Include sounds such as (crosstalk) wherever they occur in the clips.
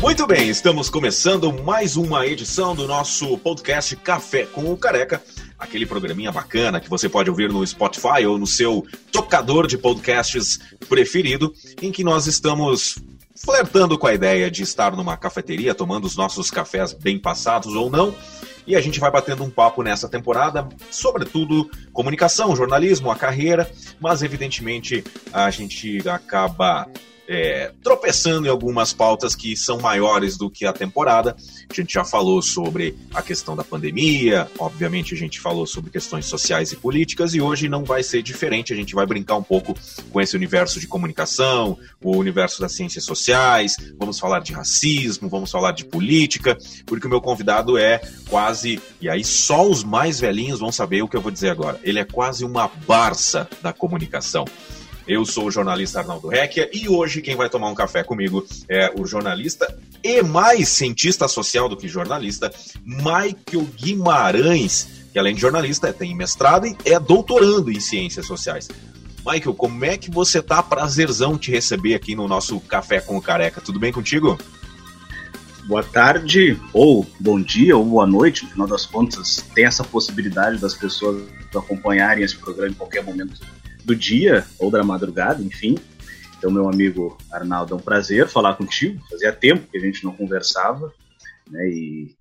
Muito bem, estamos começando mais uma edição do nosso podcast Café com o Careca, aquele programinha bacana que você pode ouvir no Spotify ou no seu tocador de podcasts preferido, em que nós estamos flertando com a ideia de estar numa cafeteria tomando os nossos cafés bem passados ou não. E a gente vai batendo um papo nessa temporada, sobretudo comunicação, jornalismo, a carreira, mas evidentemente a gente acaba é, tropeçando em algumas pautas que são maiores do que a temporada. A gente já falou sobre a questão da pandemia, obviamente a gente falou sobre questões sociais e políticas, e hoje não vai ser diferente. A gente vai brincar um pouco com esse universo de comunicação, o universo das ciências sociais, vamos falar de racismo, vamos falar de política, porque o meu convidado é quase, e aí só os mais velhinhos vão saber o que eu vou dizer agora. Ele é quase uma barça da comunicação. Eu sou o jornalista Arnaldo Recchia e hoje quem vai tomar um café comigo é o jornalista e mais cientista social do que jornalista, Michael Guimarães, que além de jornalista tem mestrado e é doutorando em ciências sociais. Michael, como é que você tá? Prazerzão te receber aqui no nosso Café com o Careca. Tudo bem contigo? Boa tarde, ou bom dia, ou boa noite. No final das contas, tem essa possibilidade das pessoas acompanharem esse programa em qualquer momento do dia ou da madrugada, enfim. Então, meu amigo Arnaldo, é um prazer falar contigo. Fazia tempo que a gente não conversava, né? E,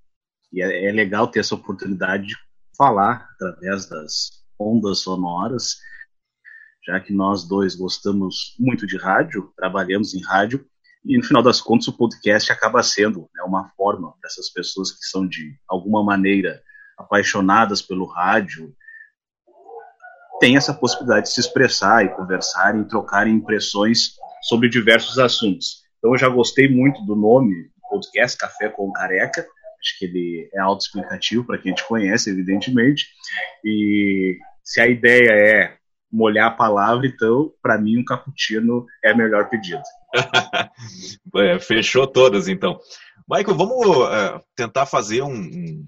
e é, é legal ter essa oportunidade de falar através das ondas sonoras, já que nós dois gostamos muito de rádio, trabalhamos em rádio, e no final das contas o podcast acaba sendo né, uma forma para essas pessoas que são de alguma maneira apaixonadas pelo rádio, tem essa possibilidade de se expressar e conversar e trocar impressões sobre diversos assuntos. Então eu já gostei muito do nome do podcast Café com Careca, acho que ele é autoexplicativo para quem te conhece, evidentemente, e se a ideia é molhar a palavra, então, para mim, um cappuccino é a melhor pedida. (laughs) é, fechou todas, então. Michael, vamos uh, tentar fazer um,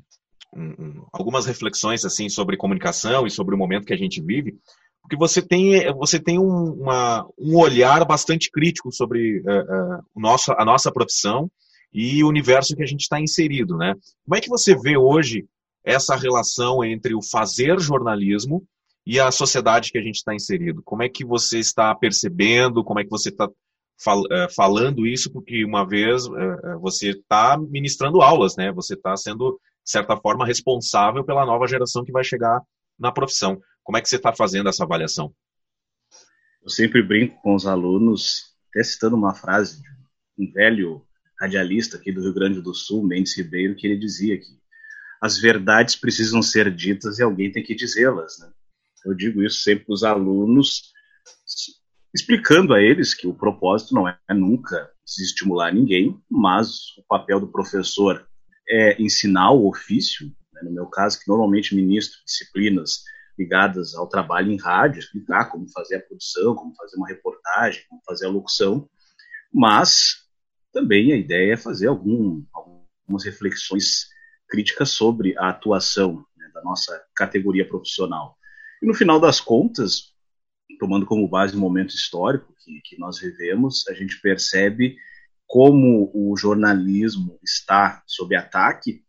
um, algumas reflexões assim sobre comunicação e sobre o momento que a gente vive, porque você tem, você tem um, uma, um olhar bastante crítico sobre uh, uh, nosso, a nossa profissão e o universo que a gente está inserido, né? Como é que você vê hoje essa relação entre o fazer jornalismo e a sociedade que a gente está inserido? Como é que você está percebendo? Como é que você está fal, uh, falando isso? Porque uma vez você está ministrando aulas, né? Você está sendo certa forma, responsável pela nova geração que vai chegar na profissão. Como é que você está fazendo essa avaliação? Eu sempre brinco com os alunos, até citando uma frase de um velho radialista aqui do Rio Grande do Sul, Mendes Ribeiro, que ele dizia que as verdades precisam ser ditas e alguém tem que dizê-las. Né? Eu digo isso sempre para os alunos, explicando a eles que o propósito não é nunca se estimular ninguém, mas o papel do professor é, ensinar o ofício, né, no meu caso, que normalmente ministro disciplinas ligadas ao trabalho em rádio, explicar como fazer a produção, como fazer uma reportagem, como fazer a locução, mas também a ideia é fazer algum, algumas reflexões críticas sobre a atuação né, da nossa categoria profissional. E no final das contas, tomando como base o momento histórico que, que nós vivemos, a gente percebe como o jornalismo está sob ataque,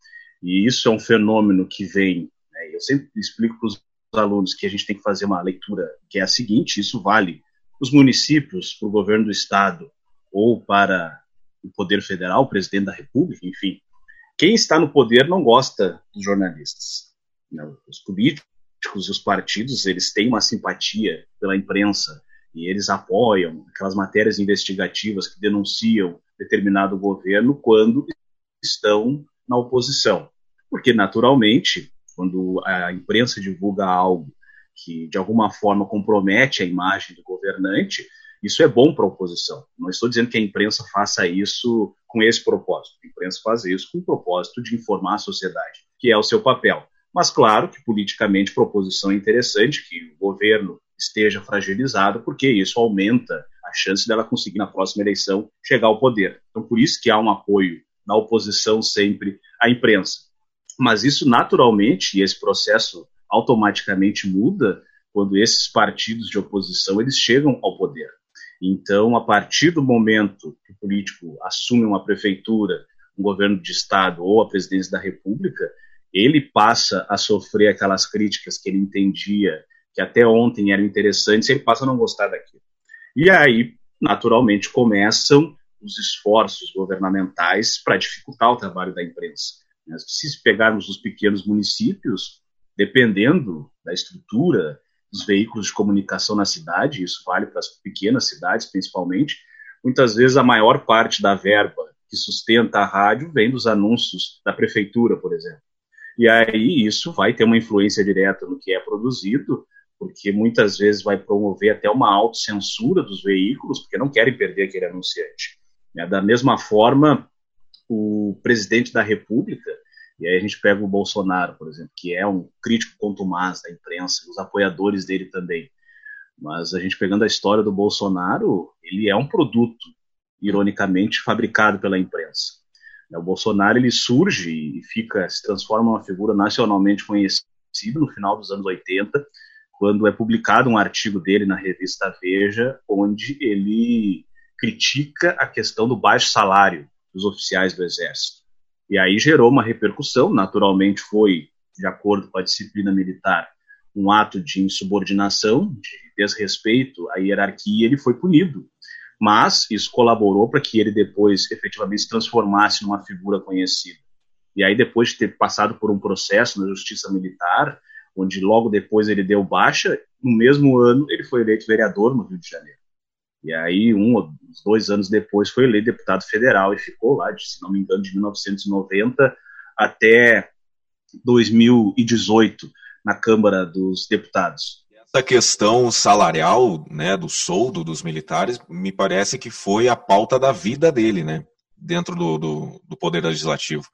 e isso é um fenômeno que vem. Né, eu sempre explico para os alunos que a gente tem que fazer uma leitura que é a seguinte: isso vale para os municípios, para o governo do estado ou para o poder federal, o presidente da república, enfim. Quem está no poder não gosta dos jornalistas. Não, os políticos, os partidos, eles têm uma simpatia pela imprensa e eles apoiam aquelas matérias investigativas que denunciam determinado governo quando estão na oposição. Porque, naturalmente, quando a imprensa divulga algo que de alguma forma compromete a imagem do governante, isso é bom para a oposição. Não estou dizendo que a imprensa faça isso com esse propósito. A imprensa faz isso com o propósito de informar a sociedade, que é o seu papel. Mas, claro, que politicamente para a é interessante que o governo esteja fragilizado, porque isso aumenta a chance dela conseguir na próxima eleição chegar ao poder. Então, por isso que há um apoio da oposição sempre à imprensa. Mas isso naturalmente, e esse processo automaticamente muda quando esses partidos de oposição eles chegam ao poder. Então, a partir do momento que o político assume uma prefeitura, um governo de estado ou a presidência da República, ele passa a sofrer aquelas críticas que ele entendia que até ontem eram interessantes, ele passa a não gostar daquilo. E aí, naturalmente, começam os esforços governamentais para dificultar o trabalho da imprensa. Se pegarmos os pequenos municípios, dependendo da estrutura dos veículos de comunicação na cidade, isso vale para as pequenas cidades principalmente, muitas vezes a maior parte da verba que sustenta a rádio vem dos anúncios da prefeitura, por exemplo. E aí isso vai ter uma influência direta no que é produzido, porque muitas vezes vai promover até uma autocensura dos veículos, porque não querem perder aquele anunciante. Né? Da mesma forma, o presidente da República, e aí a gente pega o Bolsonaro, por exemplo, que é um crítico contumaz da imprensa, os apoiadores dele também. Mas a gente pegando a história do Bolsonaro, ele é um produto, ironicamente, fabricado pela imprensa. O Bolsonaro ele surge e fica se transforma uma figura nacionalmente conhecida no final dos anos 80, quando é publicado um artigo dele na revista Veja, onde ele critica a questão do baixo salário dos oficiais do Exército. E aí gerou uma repercussão, naturalmente foi, de acordo com a disciplina militar, um ato de insubordinação, de desrespeito à hierarquia, ele foi punido. Mas isso colaborou para que ele depois efetivamente se transformasse numa figura conhecida. E aí, depois de ter passado por um processo na justiça militar, onde logo depois ele deu baixa, no mesmo ano ele foi eleito vereador no Rio de Janeiro. E aí, um ou dois anos depois, foi eleito deputado federal e ficou lá, de, se não me engano, de 1990 até 2018 na Câmara dos Deputados. Essa questão salarial, né, do soldo dos militares, me parece que foi a pauta da vida dele, né, dentro do, do, do Poder Legislativo.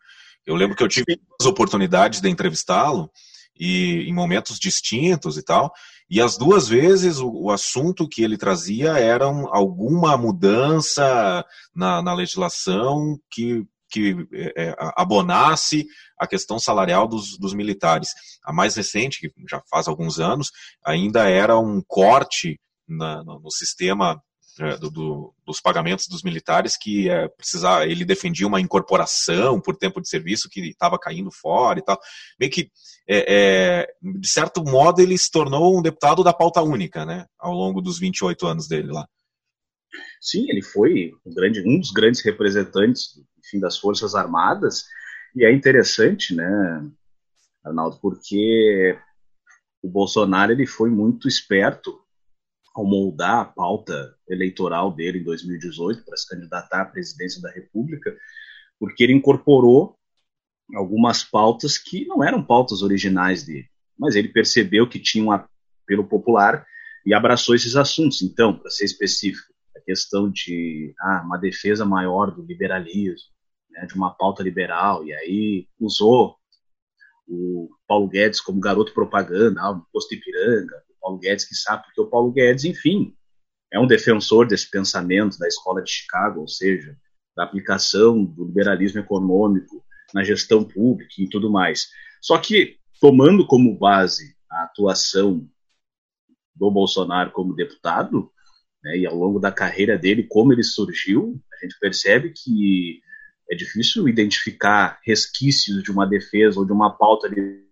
Eu lembro que eu tive as oportunidades de entrevistá-lo e em momentos distintos e tal. E as duas vezes o, o assunto que ele trazia era alguma mudança na, na legislação que, que é, é, abonasse a questão salarial dos, dos militares. A mais recente, que já faz alguns anos, ainda era um corte na, no, no sistema do, do, dos pagamentos dos militares que é, precisar, ele defendia uma incorporação por tempo de serviço que estava caindo fora e tal. Meio que, é, é, de certo modo, ele se tornou um deputado da pauta única, né, ao longo dos 28 anos dele lá. Sim, ele foi um, grande, um dos grandes representantes enfim, das Forças Armadas, e é interessante, né, Arnaldo, porque o Bolsonaro ele foi muito esperto ao moldar a pauta eleitoral dele em 2018 para se candidatar à presidência da República, porque ele incorporou algumas pautas que não eram pautas originais dele, mas ele percebeu que tinha um apelo popular e abraçou esses assuntos. Então, para ser específico, a questão de ah, uma defesa maior do liberalismo, né, de uma pauta liberal, e aí usou o Paulo Guedes como garoto propaganda, ah, posto Ipiranga, Paulo Guedes que sabe, porque o Paulo Guedes, enfim, é um defensor desse pensamento da escola de Chicago, ou seja, da aplicação do liberalismo econômico na gestão pública e tudo mais. Só que, tomando como base a atuação do Bolsonaro como deputado, né, e ao longo da carreira dele, como ele surgiu, a gente percebe que é difícil identificar resquícios de uma defesa ou de uma pauta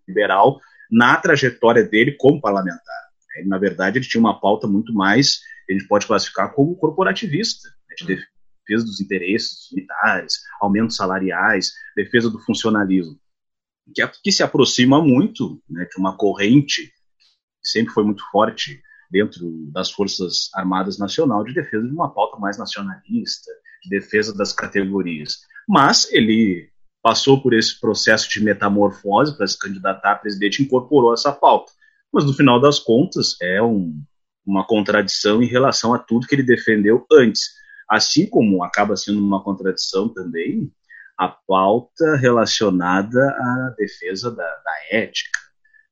liberal na trajetória dele como parlamentar. É, na verdade, ele tinha uma pauta muito mais, a gente pode classificar como corporativista, né, de defesa dos interesses militares, aumentos salariais, defesa do funcionalismo, que, é, que se aproxima muito né, de uma corrente que sempre foi muito forte dentro das Forças Armadas Nacional de defesa de uma pauta mais nacionalista, de defesa das categorias. Mas ele passou por esse processo de metamorfose para se candidatar a presidente incorporou essa pauta mas no final das contas é um, uma contradição em relação a tudo que ele defendeu antes. Assim como acaba sendo uma contradição também a pauta relacionada à defesa da, da ética,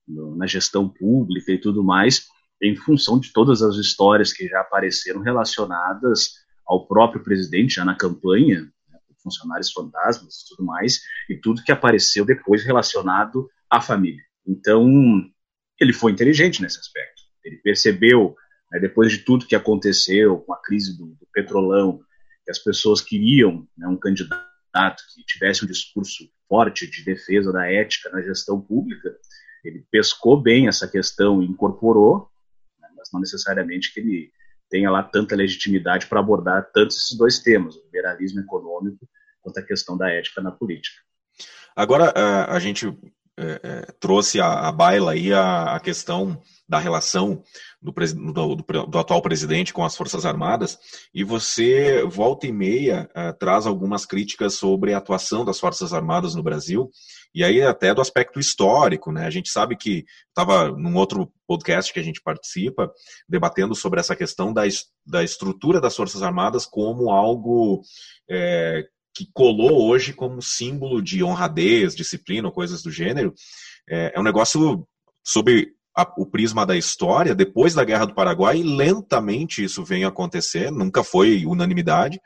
no, na gestão pública e tudo mais, em função de todas as histórias que já apareceram relacionadas ao próprio presidente já na campanha, né, funcionários fantasmas e tudo mais, e tudo que apareceu depois relacionado à família. Então, ele foi inteligente nesse aspecto. Ele percebeu né, depois de tudo que aconteceu com a crise do, do petrolão, que as pessoas queriam né, um candidato que tivesse um discurso forte de defesa da ética na gestão pública, ele pescou bem essa questão e incorporou, né, mas não necessariamente que ele tenha lá tanta legitimidade para abordar tantos esses dois temas, o liberalismo econômico quanto a questão da ética na política. Agora, a gente é, é, trouxe a, a baila aí a, a questão da relação do, do, do, do, atual presidente com as Forças Armadas, e você, volta e meia, uh, traz algumas críticas sobre a atuação das Forças Armadas no Brasil, e aí até do aspecto histórico, né? A gente sabe que estava num outro podcast que a gente participa, debatendo sobre essa questão da, da estrutura das Forças Armadas como algo é, que colou hoje como símbolo de honradez, disciplina, coisas do gênero, é, é um negócio sob a, o prisma da história, depois da Guerra do Paraguai, lentamente isso vem acontecer, nunca foi unanimidade,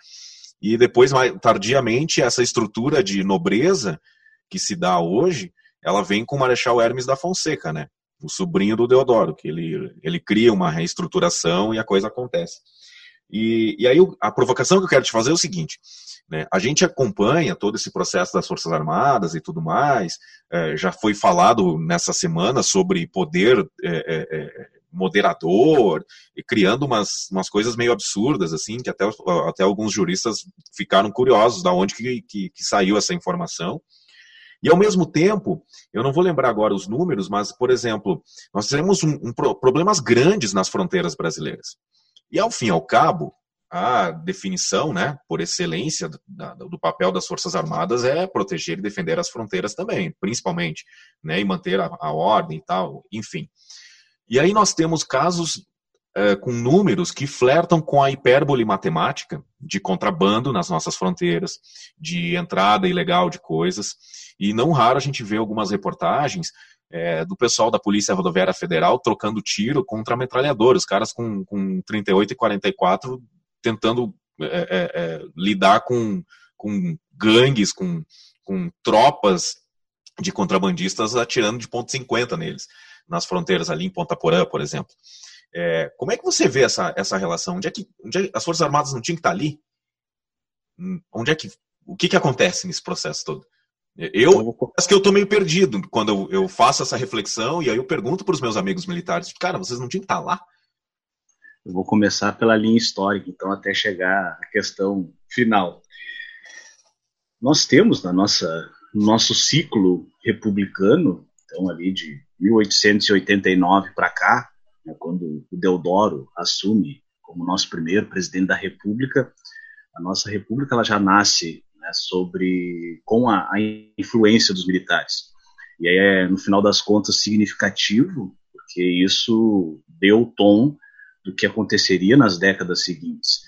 e depois, mais tardiamente, essa estrutura de nobreza que se dá hoje, ela vem com o Marechal Hermes da Fonseca, né? O sobrinho do Deodoro, que ele, ele cria uma reestruturação e a coisa acontece. E, e aí a provocação que eu quero te fazer é o seguinte: né, a gente acompanha todo esse processo das Forças Armadas e tudo mais. É, já foi falado nessa semana sobre poder é, é, é, moderador e criando umas, umas coisas meio absurdas, assim, que até, até alguns juristas ficaram curiosos da onde que, que, que saiu essa informação. E ao mesmo tempo, eu não vou lembrar agora os números, mas, por exemplo, nós temos um, um, problemas grandes nas fronteiras brasileiras. E ao fim e ao cabo, a definição, né, por excelência do, papel das Forças Armadas é proteger e defender as fronteiras também, principalmente, né, e manter a, a ordem e tal, enfim. E aí nós temos casos é, com números que flertam com a hipérbole matemática de contrabando nas nossas fronteiras, de entrada ilegal de coisas, e não raro a gente vê algumas reportagens é, do pessoal da Polícia Rodoviária Federal trocando tiro contra metralhadores, os caras com, com 38 e 44 tentando é, é, é, lidar com, com gangues, com, com tropas de contrabandistas atirando de ponto .50 neles, nas fronteiras ali em Ponta Porã, por exemplo. É, como é que você vê essa, essa relação? Onde é, que, onde é, as Forças Armadas não tinham que estar ali? Hum, onde é que, o que, que acontece nesse processo todo? Eu acho que eu tô meio perdido quando eu, eu faço essa reflexão e aí eu pergunto para os meus amigos militares, cara, vocês não tinham que estar lá? Eu vou começar pela linha histórica, então até chegar à questão final. Nós temos na nossa nosso ciclo republicano, então ali de 1889 para cá, né, quando o Deodoro assume como nosso primeiro presidente da República, a nossa República ela já nasce né, sobre com a, a, influência dos militares. E aí é, no final das contas, significativo, porque isso deu o tom do que aconteceria nas décadas seguintes.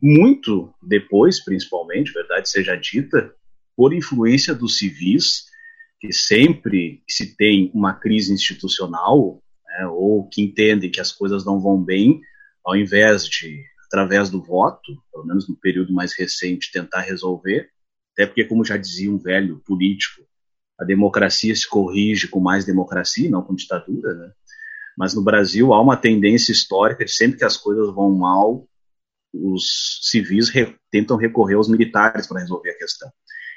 Muito depois, principalmente, verdade seja dita, por influência dos civis, que sempre que se tem uma crise institucional, né, ou que entendem que as coisas não vão bem, ao invés de, através do voto, pelo menos no período mais recente, tentar resolver, até porque, como já dizia um velho político, a democracia se corrige com mais democracia, não com ditadura, né? Mas no Brasil há uma tendência histórica de sempre que as coisas vão mal, os civis re tentam recorrer aos militares para resolver a questão.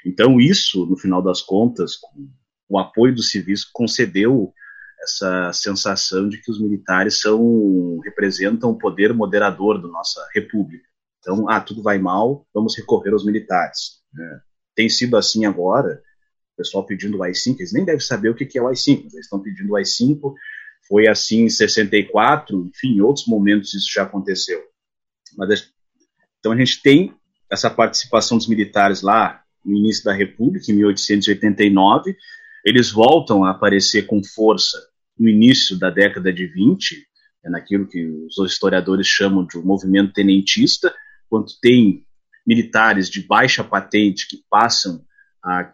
Então isso, no final das contas, com o apoio dos civis, concedeu essa sensação de que os militares são representam o poder moderador da nossa república. Então, ah, tudo vai mal, vamos recorrer aos militares. Né? Tem sido assim agora, o pessoal pedindo o AI-5, eles nem devem saber o que é o AI-5, eles estão pedindo o AI-5, foi assim em 64, enfim, em outros momentos isso já aconteceu. Mas, então a gente tem essa participação dos militares lá no início da República, em 1889, eles voltam a aparecer com força no início da década de 20, é naquilo que os historiadores chamam de um movimento tenentista, quando tem militares de baixa patente que passam a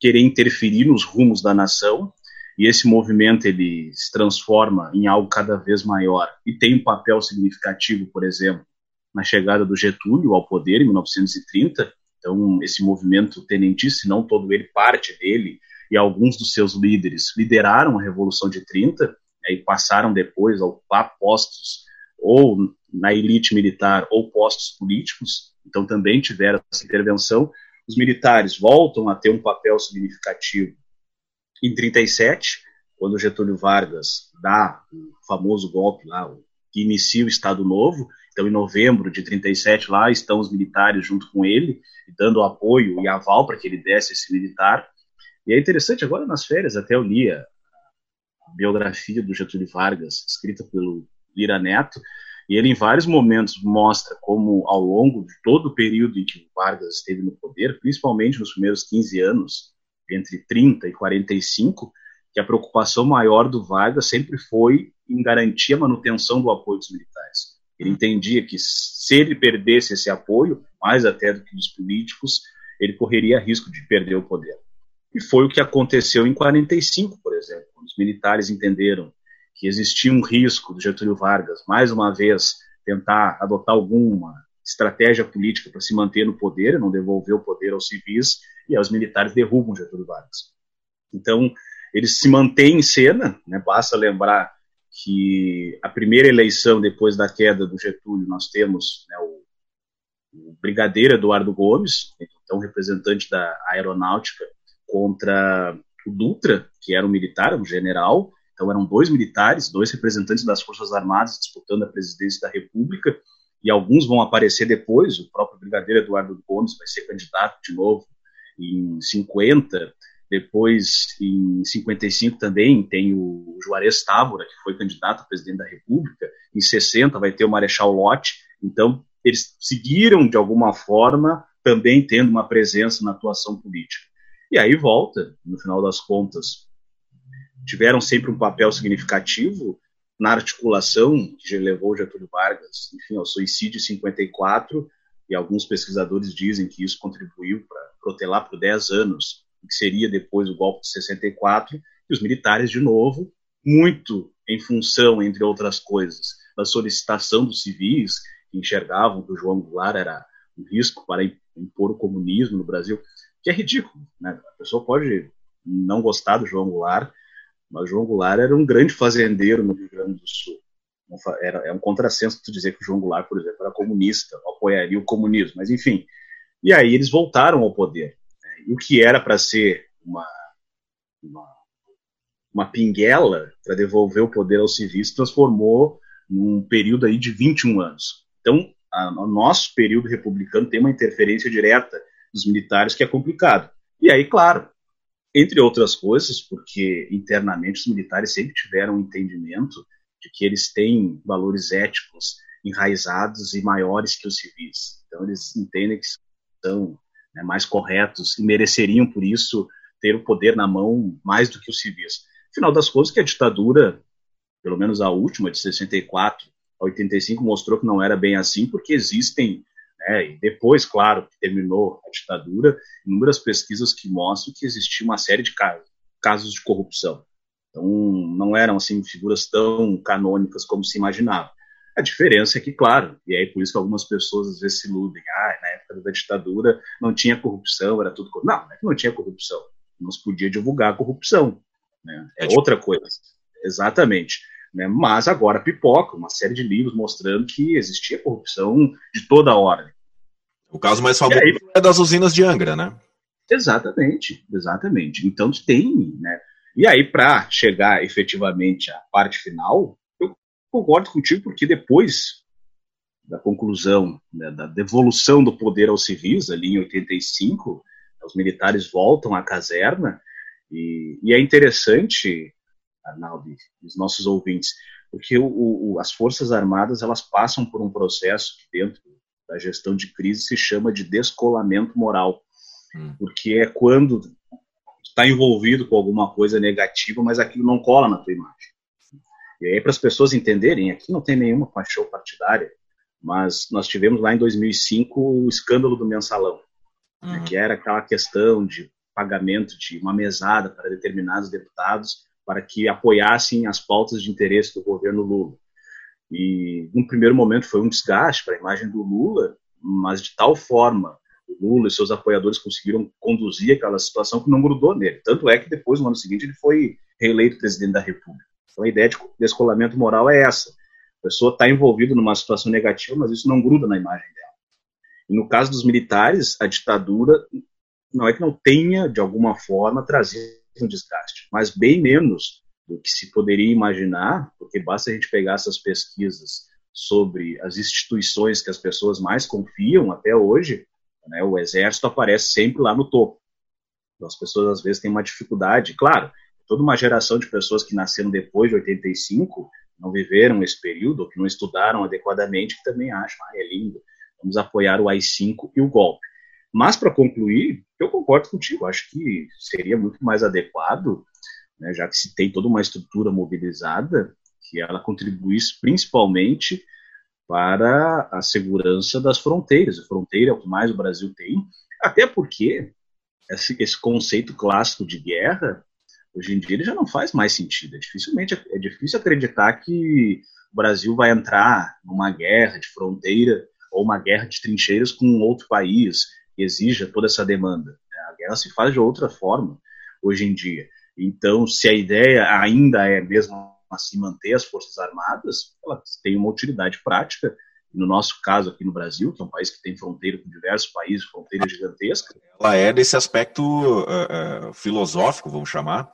querer interferir nos rumos da nação, e esse movimento ele se transforma em algo cada vez maior e tem um papel significativo, por exemplo, na chegada do Getúlio ao poder em 1930. Então, esse movimento tenentista, se não todo ele, parte dele, e alguns dos seus líderes lideraram a Revolução de 30 né, e passaram depois a ocupar postos ou na elite militar ou postos políticos, então também tiveram essa intervenção. Os militares voltam a ter um papel significativo em 37, quando Getúlio Vargas dá o famoso golpe lá, que inicia o Estado Novo. Então, em novembro de 37, lá estão os militares junto com ele, dando apoio e aval para que ele desse esse militar. E é interessante, agora nas férias, até eu li a biografia do Getúlio Vargas, escrita pelo Lira Neto, e ele, em vários momentos, mostra como, ao longo de todo o período em que Vargas esteve no poder, principalmente nos primeiros 15 anos, entre 30 e 45, que a preocupação maior do Vargas sempre foi em garantir a manutenção do apoio dos militares. Ele entendia que se ele perdesse esse apoio, mais até do que dos políticos, ele correria risco de perder o poder. E foi o que aconteceu em 45, por exemplo, quando os militares entenderam que existia um risco do Getúlio Vargas, mais uma vez, tentar adotar alguma estratégia política para se manter no poder, não devolver o poder aos civis, e os militares derrubam Getúlio Vargas. Então, eles se mantêm em cena, né? basta lembrar que a primeira eleição depois da queda do Getúlio, nós temos né, o, o brigadeiro Eduardo Gomes, então representante da aeronáutica, contra o Dutra, que era um militar, um general, então eram dois militares, dois representantes das Forças Armadas disputando a presidência da República, e alguns vão aparecer depois, o próprio brigadeiro Eduardo Gomes vai ser candidato de novo em 50, depois em 55 também tem o Juarez Távora, que foi candidato a presidente da República, em 60 vai ter o Marechal Lott, então eles seguiram de alguma forma também tendo uma presença na atuação política. E aí volta, no final das contas, tiveram sempre um papel significativo na articulação que levou Getúlio Vargas, enfim, ao suicídio em 54, e alguns pesquisadores dizem que isso contribuiu para protelar por 10 anos o que seria depois o golpe de 64, e os militares, de novo, muito em função, entre outras coisas, da solicitação dos civis, que enxergavam que o João Goulart era um risco para impor o comunismo no Brasil, que é ridículo. Né? A pessoa pode não gostar do João Goulart, mas João Goulart era um grande fazendeiro no Rio Grande do Sul. Era, é um contrassenso tu dizer que o João Goulart, por exemplo, era comunista, apoiaria o comunismo, mas enfim. E aí eles voltaram ao poder. Né? E o que era para ser uma, uma, uma pinguela para devolver o poder aos civis transformou num período aí de 21 anos. Então, a, o nosso período republicano tem uma interferência direta dos militares que é complicado. E aí, claro, entre outras coisas, porque internamente os militares sempre tiveram um entendimento de que eles têm valores éticos enraizados e maiores que os civis. Então eles entendem que são né, mais corretos e mereceriam por isso ter o poder na mão mais do que os civis. Afinal das contas, que a ditadura, pelo menos a última de 64 a 85, mostrou que não era bem assim, porque existem né? E depois, claro, que terminou a ditadura, inúmeras pesquisas que mostram que existia uma série de casos de corrupção. Então, não eram assim figuras tão canônicas como se imaginava. A diferença é que, claro, e aí por isso que algumas pessoas às vezes se iludem, ah, na época da ditadura não tinha corrupção, era tudo. Não, não é que não tinha corrupção. Não se podia divulgar a corrupção. Né? É, é outra coisa. Exatamente. Né? Mas agora pipoca uma série de livros mostrando que existia corrupção de toda a ordem. O caso mais famoso aí, é das usinas de Angra, né? Exatamente, exatamente. Então tem, né? E aí, para chegar efetivamente à parte final, eu concordo contigo, porque depois da conclusão, né, da devolução do poder aos civis, ali em 85, os militares voltam à caserna, e, e é interessante Arnaldo, os nossos ouvintes, porque o, o, as Forças Armadas elas passam por um processo que dentro da gestão de crise se chama de descolamento moral, hum. porque é quando está envolvido com alguma coisa negativa, mas aquilo não cola na tua imagem. E aí, para as pessoas entenderem, aqui não tem nenhuma paixão partidária, mas nós tivemos lá em 2005 o escândalo do mensalão, né, uhum. né, que era aquela questão de pagamento de uma mesada para determinados deputados para que apoiassem as pautas de interesse do governo Lula. E, num primeiro momento, foi um desgaste para a imagem do Lula, mas de tal forma o Lula e seus apoiadores conseguiram conduzir aquela situação que não grudou nele. Tanto é que depois, no ano seguinte, ele foi reeleito presidente da República. Então, a ideia de descolamento moral é essa. A pessoa está envolvida numa situação negativa, mas isso não gruda na imagem dela. E no caso dos militares, a ditadura não é que não tenha, de alguma forma, trazido um desgaste, mas bem menos do que se poderia imaginar, porque basta a gente pegar essas pesquisas sobre as instituições que as pessoas mais confiam até hoje, né, o exército aparece sempre lá no topo. Então, as pessoas às vezes têm uma dificuldade, claro, toda uma geração de pessoas que nasceram depois de 85 não viveram esse período, ou que não estudaram adequadamente, que também acham, ah, é lindo, vamos apoiar o AI-5 e o golpe. Mas, para concluir, eu concordo contigo, acho que seria muito mais adequado, né, já que se tem toda uma estrutura mobilizada, que ela contribuísse principalmente para a segurança das fronteiras. A fronteira é o que mais o Brasil tem, até porque esse, esse conceito clássico de guerra, hoje em dia, ele já não faz mais sentido. É, dificilmente, é difícil acreditar que o Brasil vai entrar numa guerra de fronteira ou uma guerra de trincheiras com outro país exija toda essa demanda. A guerra se faz de outra forma hoje em dia. Então, se a ideia ainda é mesmo assim manter as Forças Armadas, ela tem uma utilidade prática. No nosso caso aqui no Brasil, que é um país que tem fronteira com diversos países, fronteira gigantesca. Ela é desse aspecto uh, uh, filosófico, vamos chamar,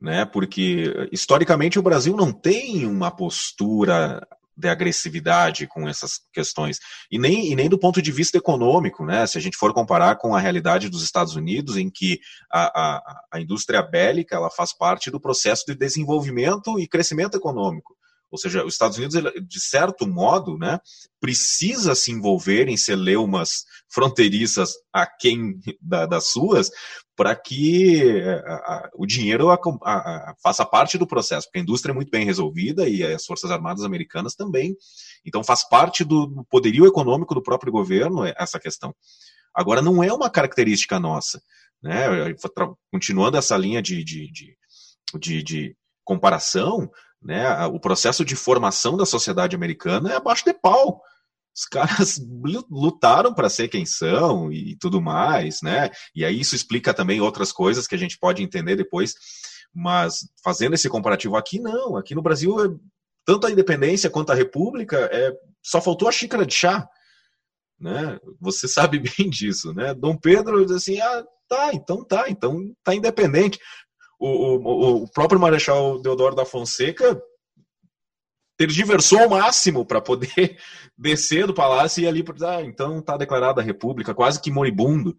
né? Porque historicamente o Brasil não tem uma postura de agressividade com essas questões. E nem, e nem do ponto de vista econômico, né? Se a gente for comparar com a realidade dos Estados Unidos, em que a, a, a indústria bélica ela faz parte do processo de desenvolvimento e crescimento econômico. Ou seja, os Estados Unidos, de certo modo, né, precisa se envolver em celeumas fronteiriças a quem da, das suas, para que a, a, o dinheiro a, faça parte do processo, porque a indústria é muito bem resolvida e as Forças Armadas Americanas também. Então faz parte do poderio econômico do próprio governo essa questão. Agora, não é uma característica nossa. Né? Continuando essa linha de, de, de, de, de comparação, né? O processo de formação da sociedade americana é abaixo de pau. Os caras lutaram para ser quem são e tudo mais, né? E aí isso explica também outras coisas que a gente pode entender depois. Mas fazendo esse comparativo aqui, não. Aqui no Brasil, é, tanto a independência quanto a república, é, só faltou a xícara de chá. Né? Você (laughs) sabe bem disso, né? Dom Pedro diz assim, ah, tá, então tá, então tá independente o, o, o próprio Marechal Deodoro da Fonseca tergiversou ao máximo para poder (laughs) descer do palácio e ir ali, ah, então está declarada a república, quase que moribundo,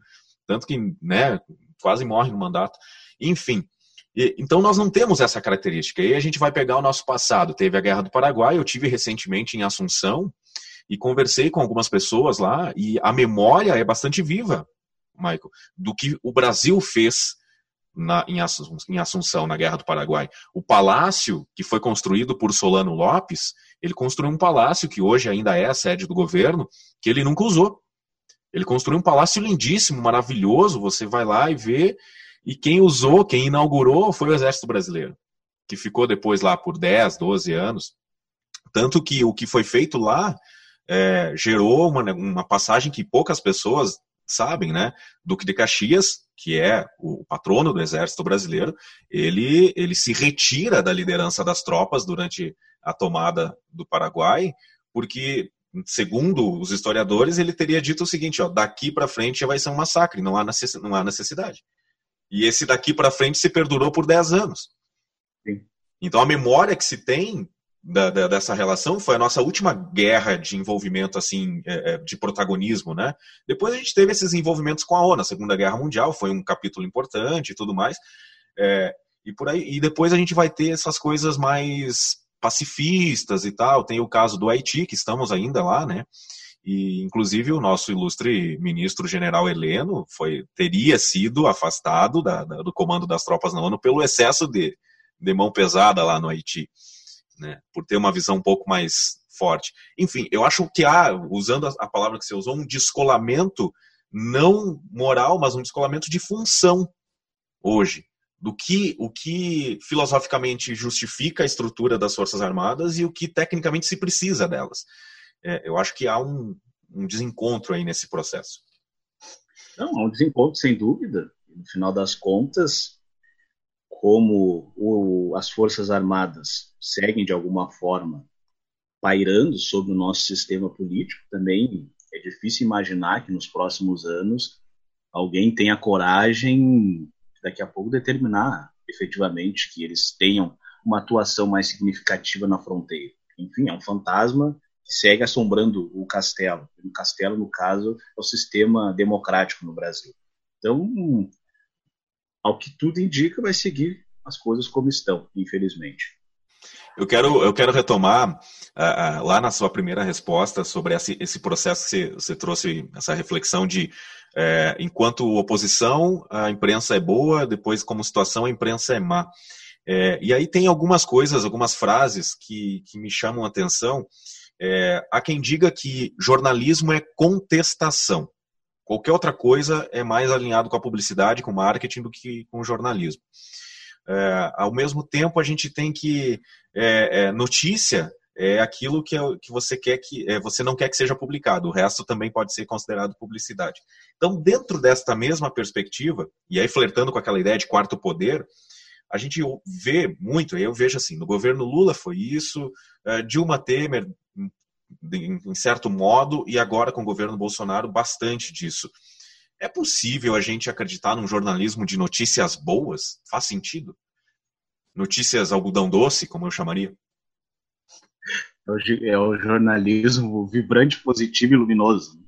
tanto que, né, quase morre no mandato. Enfim, então nós não temos essa característica. E a gente vai pegar o nosso passado. Teve a Guerra do Paraguai, eu tive recentemente em Assunção e conversei com algumas pessoas lá e a memória é bastante viva, Michael, do que o Brasil fez na, em, Assunção, na Guerra do Paraguai. O palácio que foi construído por Solano Lopes, ele construiu um palácio que hoje ainda é a sede do governo, que ele nunca usou. Ele construiu um palácio lindíssimo, maravilhoso, você vai lá e vê, e quem usou, quem inaugurou foi o Exército Brasileiro, que ficou depois lá por 10, 12 anos. Tanto que o que foi feito lá é, gerou uma, uma passagem que poucas pessoas sabem, né? Duque de Caxias, que é o patrono do exército brasileiro, ele, ele se retira da liderança das tropas durante a tomada do Paraguai, porque, segundo os historiadores, ele teria dito o seguinte: ó, daqui para frente já vai ser um massacre, não há, não há necessidade. E esse daqui para frente se perdurou por 10 anos. Sim. Então a memória que se tem da, da, dessa relação foi a nossa última guerra de envolvimento assim é, é, de protagonismo, né? Depois a gente teve esses envolvimentos com a ONU, a Segunda Guerra Mundial foi um capítulo importante e tudo mais, é, e por aí e depois a gente vai ter essas coisas mais pacifistas e tal. Tem o caso do Haiti que estamos ainda lá, né? E inclusive o nosso ilustre ministro General Heleno foi teria sido afastado da, da, do comando das tropas na ONU pelo excesso de, de mão pesada lá no Haiti né, por ter uma visão um pouco mais forte. Enfim, eu acho que há, usando a palavra que você usou, um descolamento não moral, mas um descolamento de função hoje do que o que filosoficamente justifica a estrutura das forças armadas e o que tecnicamente se precisa delas. É, eu acho que há um, um desencontro aí nesse processo. Não, há um desencontro sem dúvida. No final das contas, como o, as Forças Armadas seguem de alguma forma pairando sobre o nosso sistema político, também é difícil imaginar que nos próximos anos alguém tenha coragem, daqui a pouco, determinar efetivamente que eles tenham uma atuação mais significativa na fronteira. Enfim, é um fantasma que segue assombrando o castelo. O castelo, no caso, é o sistema democrático no Brasil. Então, ao que tudo indica, vai seguir as coisas como estão, infelizmente. Eu quero, eu quero retomar uh, uh, lá na sua primeira resposta sobre esse, esse processo que você, você, trouxe, essa reflexão de uh, enquanto oposição a imprensa é boa, depois como situação a imprensa é má. É, e aí tem algumas coisas, algumas frases que, que me chamam a atenção. É, há quem diga que jornalismo é contestação. Qualquer outra coisa é mais alinhado com a publicidade, com o marketing, do que com o jornalismo. É, ao mesmo tempo, a gente tem que é, é, notícia é aquilo que, é que você quer que é, você não quer que seja publicado. O resto também pode ser considerado publicidade. Então, dentro desta mesma perspectiva, e aí flertando com aquela ideia de quarto poder, a gente vê muito. Eu vejo assim, no governo Lula foi isso, é, Dilma Temer em certo modo e agora com o governo Bolsonaro bastante disso. É possível a gente acreditar num jornalismo de notícias boas? Faz sentido? Notícias algodão doce, como eu chamaria? É o jornalismo vibrante, positivo e luminoso.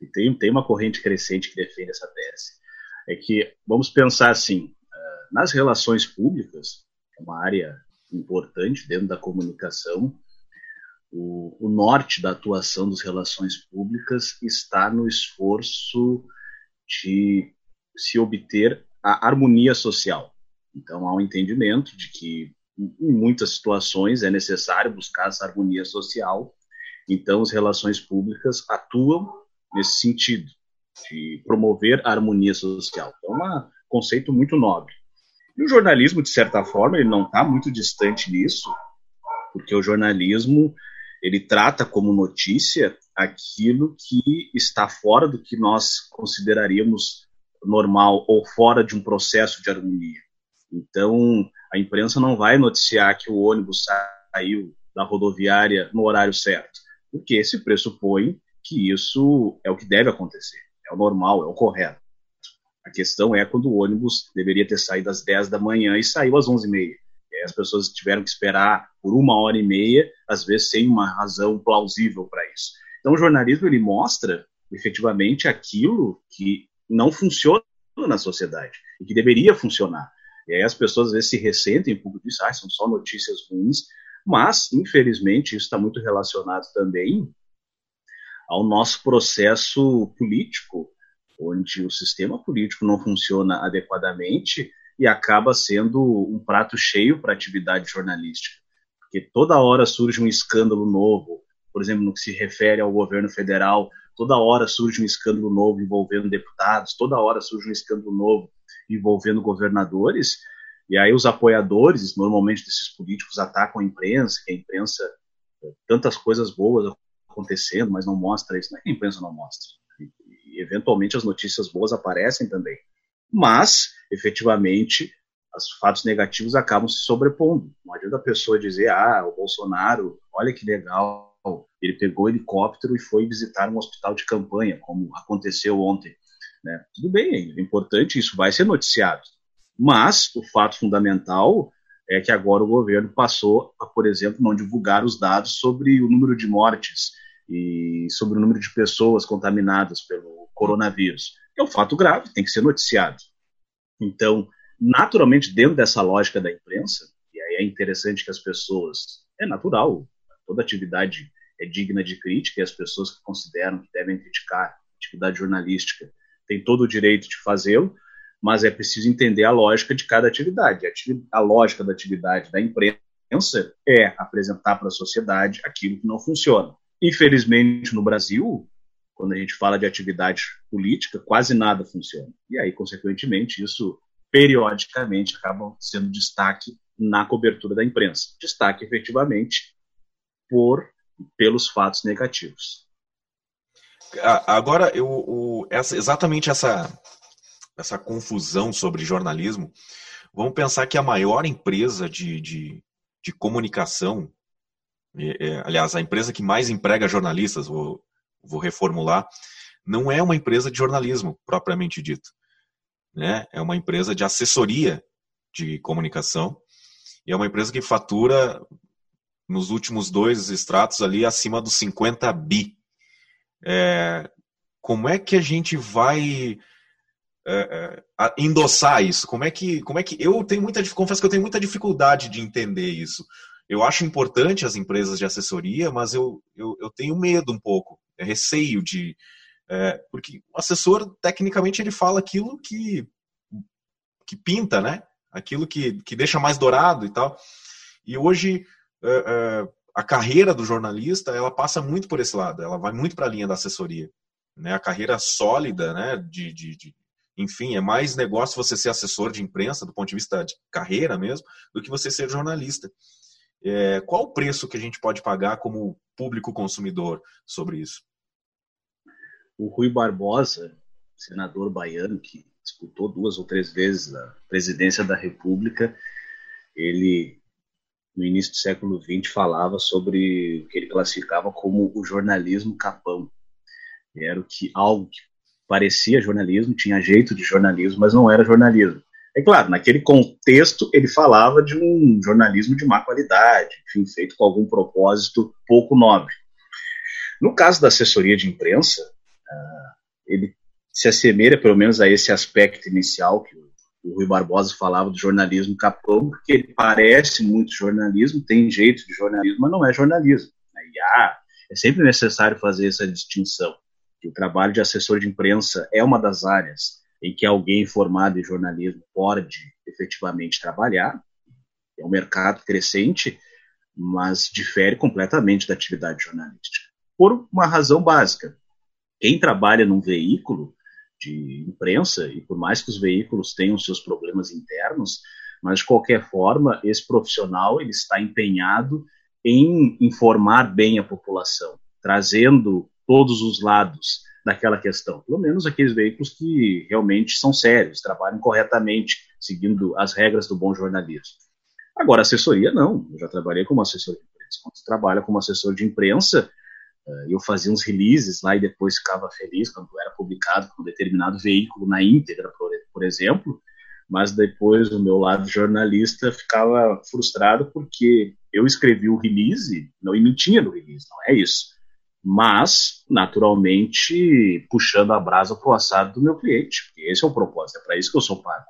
E tem, tem uma corrente crescente que defende essa tese. É que, vamos pensar assim, eh, nas relações públicas, é uma área importante dentro da comunicação, o, o norte da atuação das relações públicas está no esforço de se obter a harmonia social. Então, há um entendimento de que, em muitas situações, é necessário buscar essa harmonia social. Então, as relações públicas atuam nesse sentido, de promover a harmonia social. Então, é um conceito muito nobre. E o jornalismo, de certa forma, ele não está muito distante disso, porque o jornalismo ele trata como notícia aquilo que está fora do que nós consideraríamos normal ou fora de um processo de harmonia. Então, a imprensa não vai noticiar que o ônibus saiu da rodoviária no horário certo, porque se pressupõe que isso é o que deve acontecer, é o normal, é o correto. A questão é quando o ônibus deveria ter saído às 10 da manhã e saiu às 11h30 as pessoas tiveram que esperar por uma hora e meia, às vezes sem uma razão plausível para isso. Então, o jornalismo ele mostra efetivamente aquilo que não funciona na sociedade e que deveria funcionar. E aí as pessoas às vezes se ressentem um pouco disso, ah, são só notícias ruins, mas, infelizmente, isso está muito relacionado também ao nosso processo político, onde o sistema político não funciona adequadamente e acaba sendo um prato cheio para a atividade jornalística. Porque toda hora surge um escândalo novo, por exemplo, no que se refere ao governo federal, toda hora surge um escândalo novo envolvendo deputados, toda hora surge um escândalo novo envolvendo governadores, e aí os apoiadores, normalmente desses políticos, atacam a imprensa, que a imprensa, tantas coisas boas acontecendo, mas não mostra isso, é que a imprensa não mostra. E eventualmente as notícias boas aparecem também. Mas efetivamente, os fatos negativos acabam se sobrepondo. Não adianta a pessoa dizer, ah, o Bolsonaro, olha que legal, ele pegou o helicóptero e foi visitar um hospital de campanha, como aconteceu ontem. Né? Tudo bem, é importante, isso vai ser noticiado. Mas o fato fundamental é que agora o governo passou a, por exemplo, não divulgar os dados sobre o número de mortes e sobre o número de pessoas contaminadas pelo coronavírus. É um fato grave, tem que ser noticiado. Então, naturalmente, dentro dessa lógica da imprensa, e aí é interessante que as pessoas, é natural, toda atividade é digna de crítica, e as pessoas que consideram que devem criticar atividade jornalística têm todo o direito de fazê-lo, mas é preciso entender a lógica de cada atividade. A, lógica da atividade da imprensa é apresentar para a sociedade aquilo que não funciona. Infelizmente, no Brasil, quando a gente fala de atividade política, quase nada funciona. E aí, consequentemente, isso periodicamente acaba sendo destaque na cobertura da imprensa. Destaque efetivamente por pelos fatos negativos. Agora, eu, essa, exatamente essa, essa confusão sobre jornalismo, vamos pensar que a maior empresa de, de, de comunicação é, aliás, a empresa que mais emprega jornalistas, vou, vou reformular, não é uma empresa de jornalismo propriamente dito. Né? É uma empresa de assessoria de comunicação e é uma empresa que fatura nos últimos dois extratos ali acima dos 50 bi. É, como é que a gente vai é, é, endossar isso? Como é que, como é que eu tenho muita confesso que eu tenho muita dificuldade de entender isso. Eu acho importante as empresas de assessoria, mas eu, eu, eu tenho medo um pouco, receio de é, porque o assessor tecnicamente ele fala aquilo que que pinta, né? Aquilo que, que deixa mais dourado e tal. E hoje é, é, a carreira do jornalista ela passa muito por esse lado, ela vai muito para a linha da assessoria, né? A carreira sólida, né? De, de, de, enfim, é mais negócio você ser assessor de imprensa do ponto de vista de carreira mesmo do que você ser jornalista. É, qual o preço que a gente pode pagar como público consumidor sobre isso? O Rui Barbosa, senador baiano que disputou duas ou três vezes a presidência da República, ele no início do século XX falava sobre o que ele classificava como o jornalismo capão. Era o que algo que parecia jornalismo, tinha jeito de jornalismo, mas não era jornalismo. É claro, naquele contexto ele falava de um jornalismo de má qualidade, enfim, feito com algum propósito pouco nobre. No caso da assessoria de imprensa, uh, ele se assemelha pelo menos a esse aspecto inicial que o Rui Barbosa falava do jornalismo capão, porque ele parece muito jornalismo, tem jeito de jornalismo, mas não é jornalismo. E ah, é sempre necessário fazer essa distinção. Que o trabalho de assessor de imprensa é uma das áreas em que alguém formado em jornalismo pode efetivamente trabalhar. É um mercado crescente, mas difere completamente da atividade jornalística. Por uma razão básica. Quem trabalha num veículo de imprensa, e por mais que os veículos tenham seus problemas internos, mas de qualquer forma, esse profissional ele está empenhado em informar bem a população, trazendo todos os lados daquela questão. Pelo menos aqueles veículos que realmente são sérios, trabalham corretamente, seguindo as regras do bom jornalismo. Agora, assessoria, não. Eu já trabalhei como assessor de imprensa. Quando você trabalha como assessor de imprensa, eh, eu fazia uns releases lá e depois ficava feliz quando era publicado com um determinado veículo na íntegra, por, exemplo, mas depois o meu lado jornalista ficava frustrado porque eu escrevi o release, não emitia no release, não é isso mas naturalmente puxando a brasa para o assado do meu cliente, porque esse é o propósito, é para isso que eu sou pago.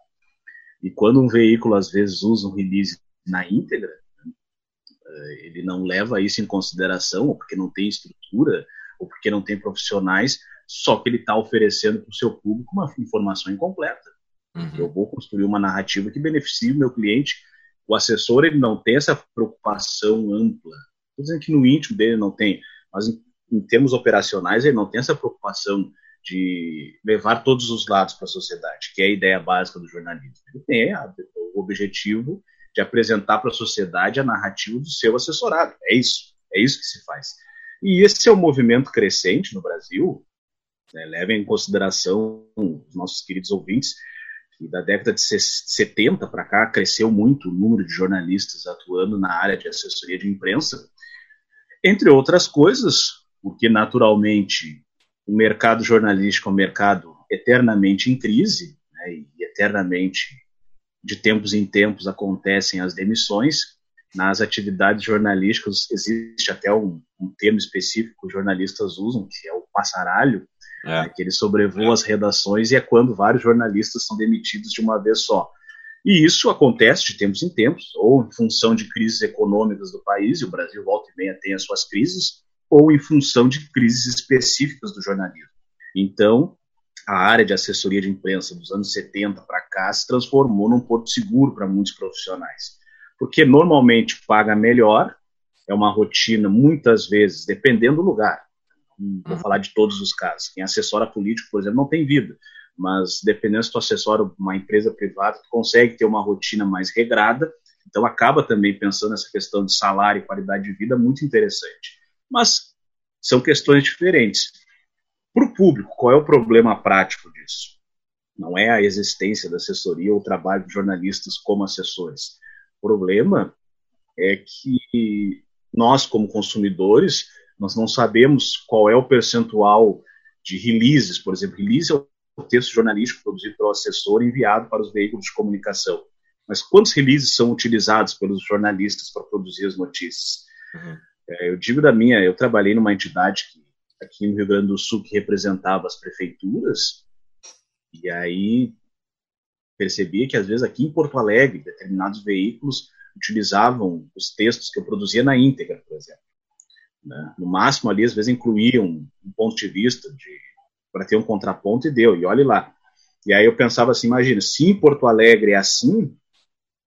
E quando um veículo às vezes usa um release na íntegra, eh, ele não leva isso em consideração, ou porque não tem estrutura, ou porque não tem profissionais, só que ele está oferecendo para o seu público uma informação incompleta. Uhum. Eu vou construir uma narrativa que beneficie o meu cliente. O assessor ele não tem essa preocupação ampla. Estou dizendo que no íntimo dele não tem, mas em termos operacionais, ele não tem essa preocupação de levar todos os lados para a sociedade, que é a ideia básica do jornalismo. Ele tem o objetivo de apresentar para a sociedade a narrativa do seu assessorado. É isso, é isso que se faz. E esse é um movimento crescente no Brasil. Né? Levem em consideração os nossos queridos ouvintes que da década de 70 para cá cresceu muito o número de jornalistas atuando na área de assessoria de imprensa. Entre outras coisas, porque naturalmente o mercado jornalístico é um mercado eternamente em crise, né, e eternamente, de tempos em tempos, acontecem as demissões. Nas atividades jornalísticas existe até um, um termo específico que os jornalistas usam, que é o passaralho, é. Né, que ele sobrevoa as redações e é quando vários jornalistas são demitidos de uma vez só. E isso acontece de tempos em tempos, ou em função de crises econômicas do país, e o Brasil volta e meia tem as suas crises, ou em função de crises específicas do jornalismo. Então, a área de assessoria de imprensa dos anos 70 para cá se transformou num porto seguro para muitos profissionais, porque normalmente paga melhor, é uma rotina muitas vezes, dependendo do lugar. Não vou falar de todos os casos. Quem assessora político, por exemplo, não tem vida, mas dependendo se tu assessora uma empresa privada, tu consegue ter uma rotina mais regrada, então acaba também pensando nessa questão de salário e qualidade de vida muito interessante mas são questões diferentes. Para o público, qual é o problema prático disso? Não é a existência da assessoria ou o trabalho de jornalistas como assessores. O problema é que nós, como consumidores, nós não sabemos qual é o percentual de releases, por exemplo, release é o texto jornalístico produzido pelo assessor enviado para os veículos de comunicação. Mas quantos releases são utilizados pelos jornalistas para produzir as notícias? Uhum. É, eu digo da minha, eu trabalhei numa entidade que, aqui no Rio Grande do Sul que representava as prefeituras, e aí percebia que às vezes aqui em Porto Alegre determinados veículos utilizavam os textos que eu produzia na íntegra, por exemplo. Né? No máximo ali às vezes incluíam um ponto de vista de para ter um contraponto e deu. E olhe lá. E aí eu pensava assim, imagina, se em Porto Alegre é assim,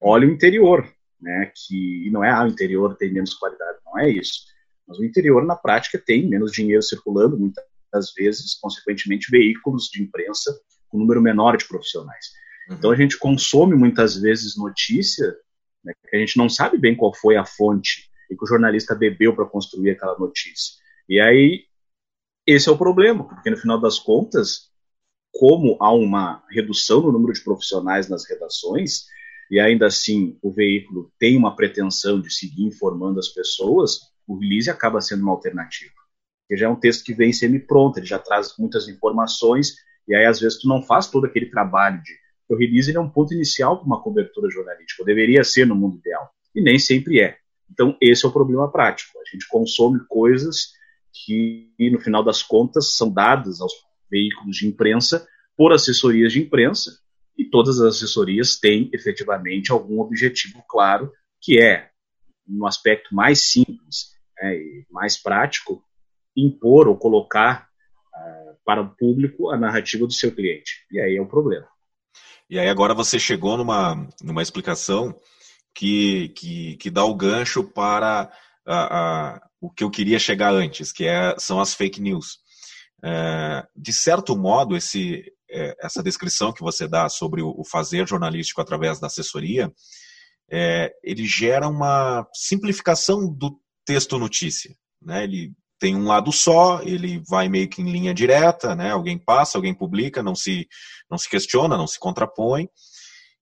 olha o interior, né? Que não é ah, o interior tem menos qualidade, não é isso. Mas o interior na prática tem menos dinheiro circulando, muitas vezes, consequentemente veículos de imprensa com um número menor de profissionais. Uhum. Então a gente consome muitas vezes notícia né, que a gente não sabe bem qual foi a fonte e que o jornalista bebeu para construir aquela notícia. E aí esse é o problema, porque no final das contas, como há uma redução no número de profissionais nas redações, e ainda assim o veículo tem uma pretensão de seguir informando as pessoas, o release acaba sendo uma alternativa. Porque já é um texto que vem semi-pronto, ele já traz muitas informações, e aí às vezes tu não faz todo aquele trabalho de. O release é um ponto inicial para uma cobertura jornalística, deveria ser no mundo ideal, e nem sempre é. Então, esse é o problema prático. A gente consome coisas que, no final das contas, são dadas aos veículos de imprensa por assessorias de imprensa, e todas as assessorias têm efetivamente algum objetivo claro, que é, no aspecto mais simples é, e mais prático, impor ou colocar uh, para o público a narrativa do seu cliente. E aí é o problema. E aí agora você chegou numa, numa explicação que, que, que dá o gancho para a, a, o que eu queria chegar antes, que é, são as fake news. É, de certo modo, esse, é, essa descrição que você dá sobre o, fazer jornalístico através da assessoria, é, ele gera uma simplificação do texto notícia. Né? Ele tem um lado só, ele vai meio que em linha direta, né? alguém passa, alguém publica, não se, não se questiona, não se contrapõe,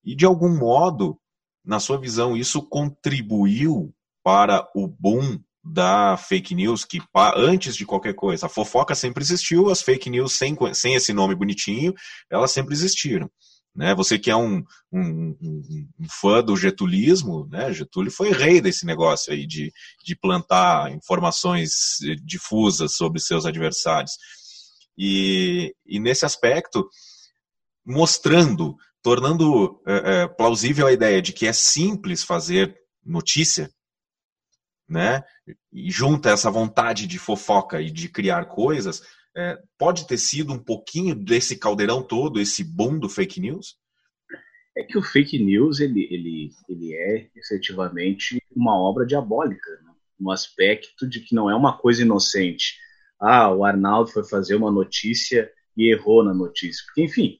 e de algum modo, na sua visão, isso contribuiu para o boom da fake news, que antes de qualquer coisa, a fofoca sempre existiu, as fake news sem, sem esse nome bonitinho, elas sempre existiram. Né? Você que é um, um, um, fã do getulismo, né? Getúlio foi rei desse negócio aí de, de plantar informações difusas sobre seus adversários. E, e nesse aspecto, mostrando, tornando é, é, plausível a ideia de que é simples fazer notícia, né? E junta essa vontade de fofoca e de criar coisas, é, pode ter sido um pouquinho desse caldeirão todo, esse boom do fake news? É que o fake news ele, ele, ele é efetivamente uma obra diabólica, né? no aspecto de que não é uma coisa inocente. Ah, o Arnaldo foi fazer uma notícia e errou na notícia. Porque, enfim,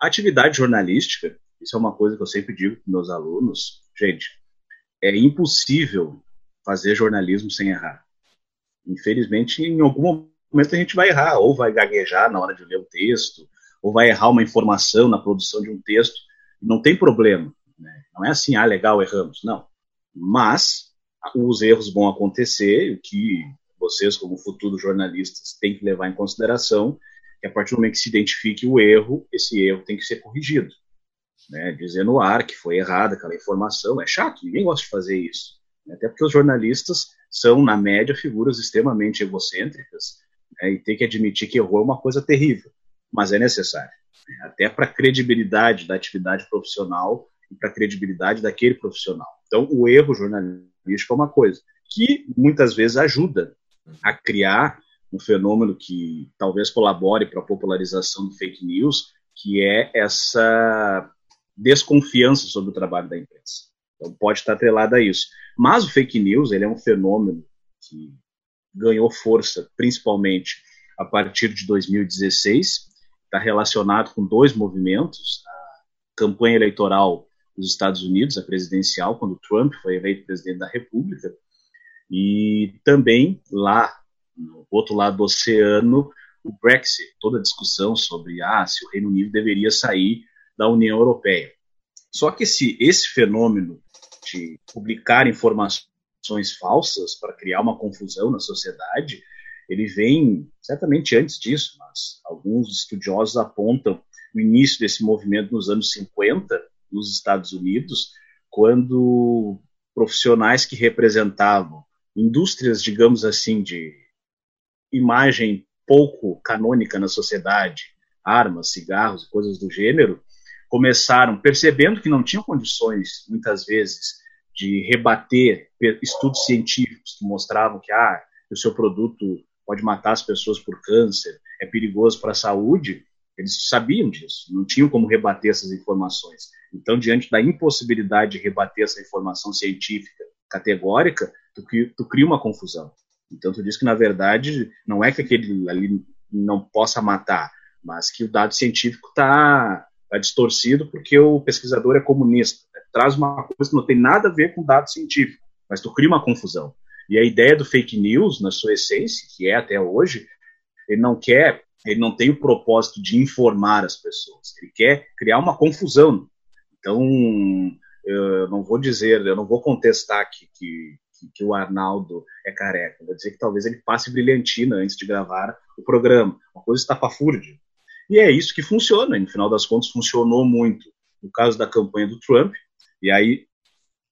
a atividade jornalística, isso é uma coisa que eu sempre digo para meus alunos, gente, é impossível fazer jornalismo sem errar. Infelizmente, em algum momento a gente vai errar, ou vai gaguejar na hora de ler o texto, ou vai errar uma informação na produção de um texto. Não tem problema. Né? Não é assim, ah, legal, erramos. Não. Mas os erros vão acontecer, o que vocês, como futuros jornalistas, têm que levar em consideração que a partir do momento que se identifique o erro, esse erro tem que ser corrigido. Né? Dizer no ar que foi errada aquela informação é chato, ninguém gosta de fazer isso. Até porque os jornalistas são, na média, figuras extremamente egocêntricas né, e ter que admitir que errou é uma coisa terrível, mas é necessário. Até para a credibilidade da atividade profissional e para a credibilidade daquele profissional. Então, o erro jornalístico é uma coisa que muitas vezes ajuda a criar um fenômeno que talvez colabore para a popularização do fake news, que é essa desconfiança sobre o trabalho da imprensa. Então, pode estar atrelado a isso. Mas o fake news ele é um fenômeno que ganhou força principalmente a partir de 2016, está relacionado com dois movimentos, a campanha eleitoral dos Estados Unidos, a presidencial, quando Trump foi eleito presidente da República, e também lá, no outro lado do oceano, o Brexit, toda a discussão sobre ah, se o Reino Unido deveria sair da União Europeia. Só que esse, esse fenômeno de publicar informações falsas para criar uma confusão na sociedade, ele vem certamente antes disso, mas alguns estudiosos apontam o início desse movimento nos anos 50 nos Estados Unidos, quando profissionais que representavam indústrias, digamos assim, de imagem pouco canônica na sociedade, armas, cigarros, coisas do gênero, começaram percebendo que não tinham condições, muitas vezes, de rebater estudos científicos que mostravam que ah, o seu produto pode matar as pessoas por câncer, é perigoso para a saúde, eles sabiam disso, não tinham como rebater essas informações. Então, diante da impossibilidade de rebater essa informação científica categórica, tu, tu cria uma confusão. Então, tu diz que, na verdade, não é que aquele ali não possa matar, mas que o dado científico está tá distorcido porque o pesquisador é comunista. Traz uma coisa que não tem nada a ver com dado científico, mas tu cria uma confusão. E a ideia do fake news, na sua essência, que é até hoje, ele não quer, ele não tem o propósito de informar as pessoas, ele quer criar uma confusão. Então, eu não vou dizer, eu não vou contestar que, que, que o Arnaldo é careca, vou dizer que talvez ele passe brilhantina antes de gravar o programa, uma coisa estapafúrdia. E é isso que funciona, e no final das contas funcionou muito no caso da campanha do Trump, e aí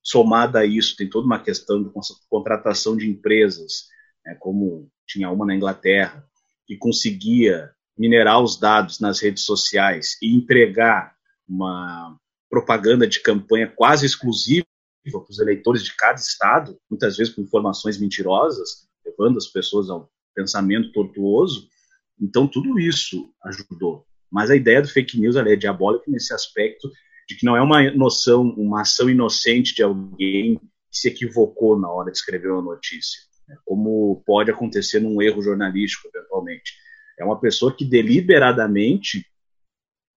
somada a isso, tem toda uma questão de contratação de empresas, né, como tinha uma na Inglaterra, que conseguia minerar os dados nas redes sociais e entregar uma propaganda de campanha quase exclusiva para os eleitores de cada estado, muitas vezes com informações mentirosas, levando as pessoas ao pensamento tortuoso. Então, tudo isso ajudou. Mas a ideia do fake news é diabólica nesse aspecto de que não é uma noção, uma ação inocente de alguém que se equivocou na hora de escrever uma notícia, né? como pode acontecer num erro jornalístico, eventualmente. É uma pessoa que deliberadamente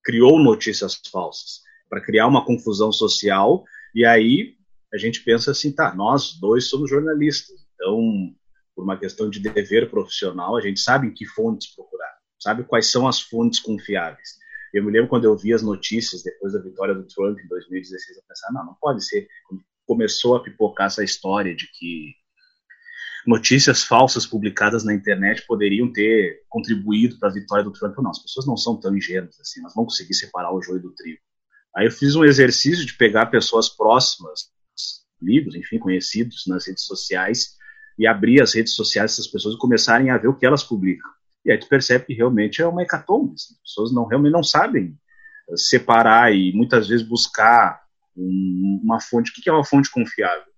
criou notícias falsas para criar uma confusão social e aí a gente pensa assim, tá, nós dois somos jornalistas, então por uma questão de dever profissional, a gente sabe em que fontes procurar, sabe quais são as fontes confiáveis. Eu me lembro quando eu vi as notícias depois da vitória do Trump em 2016, eu pensava, não, não pode ser. Começou a pipocar essa história de que notícias falsas publicadas na internet poderiam ter contribuído para a vitória do Trump. Não, as pessoas não são tão ingênuas assim, elas vão conseguir separar o joio do trigo. Aí eu fiz um exercício de pegar pessoas próximas, amigos, enfim, conhecidos nas redes sociais, e abrir as redes sociais dessas pessoas e começarem a ver o que elas publicam. E aí tu percebe que realmente é uma hecatombe. As pessoas não, realmente não sabem eh, separar e muitas vezes buscar um, uma fonte. O que é uma fonte confiável?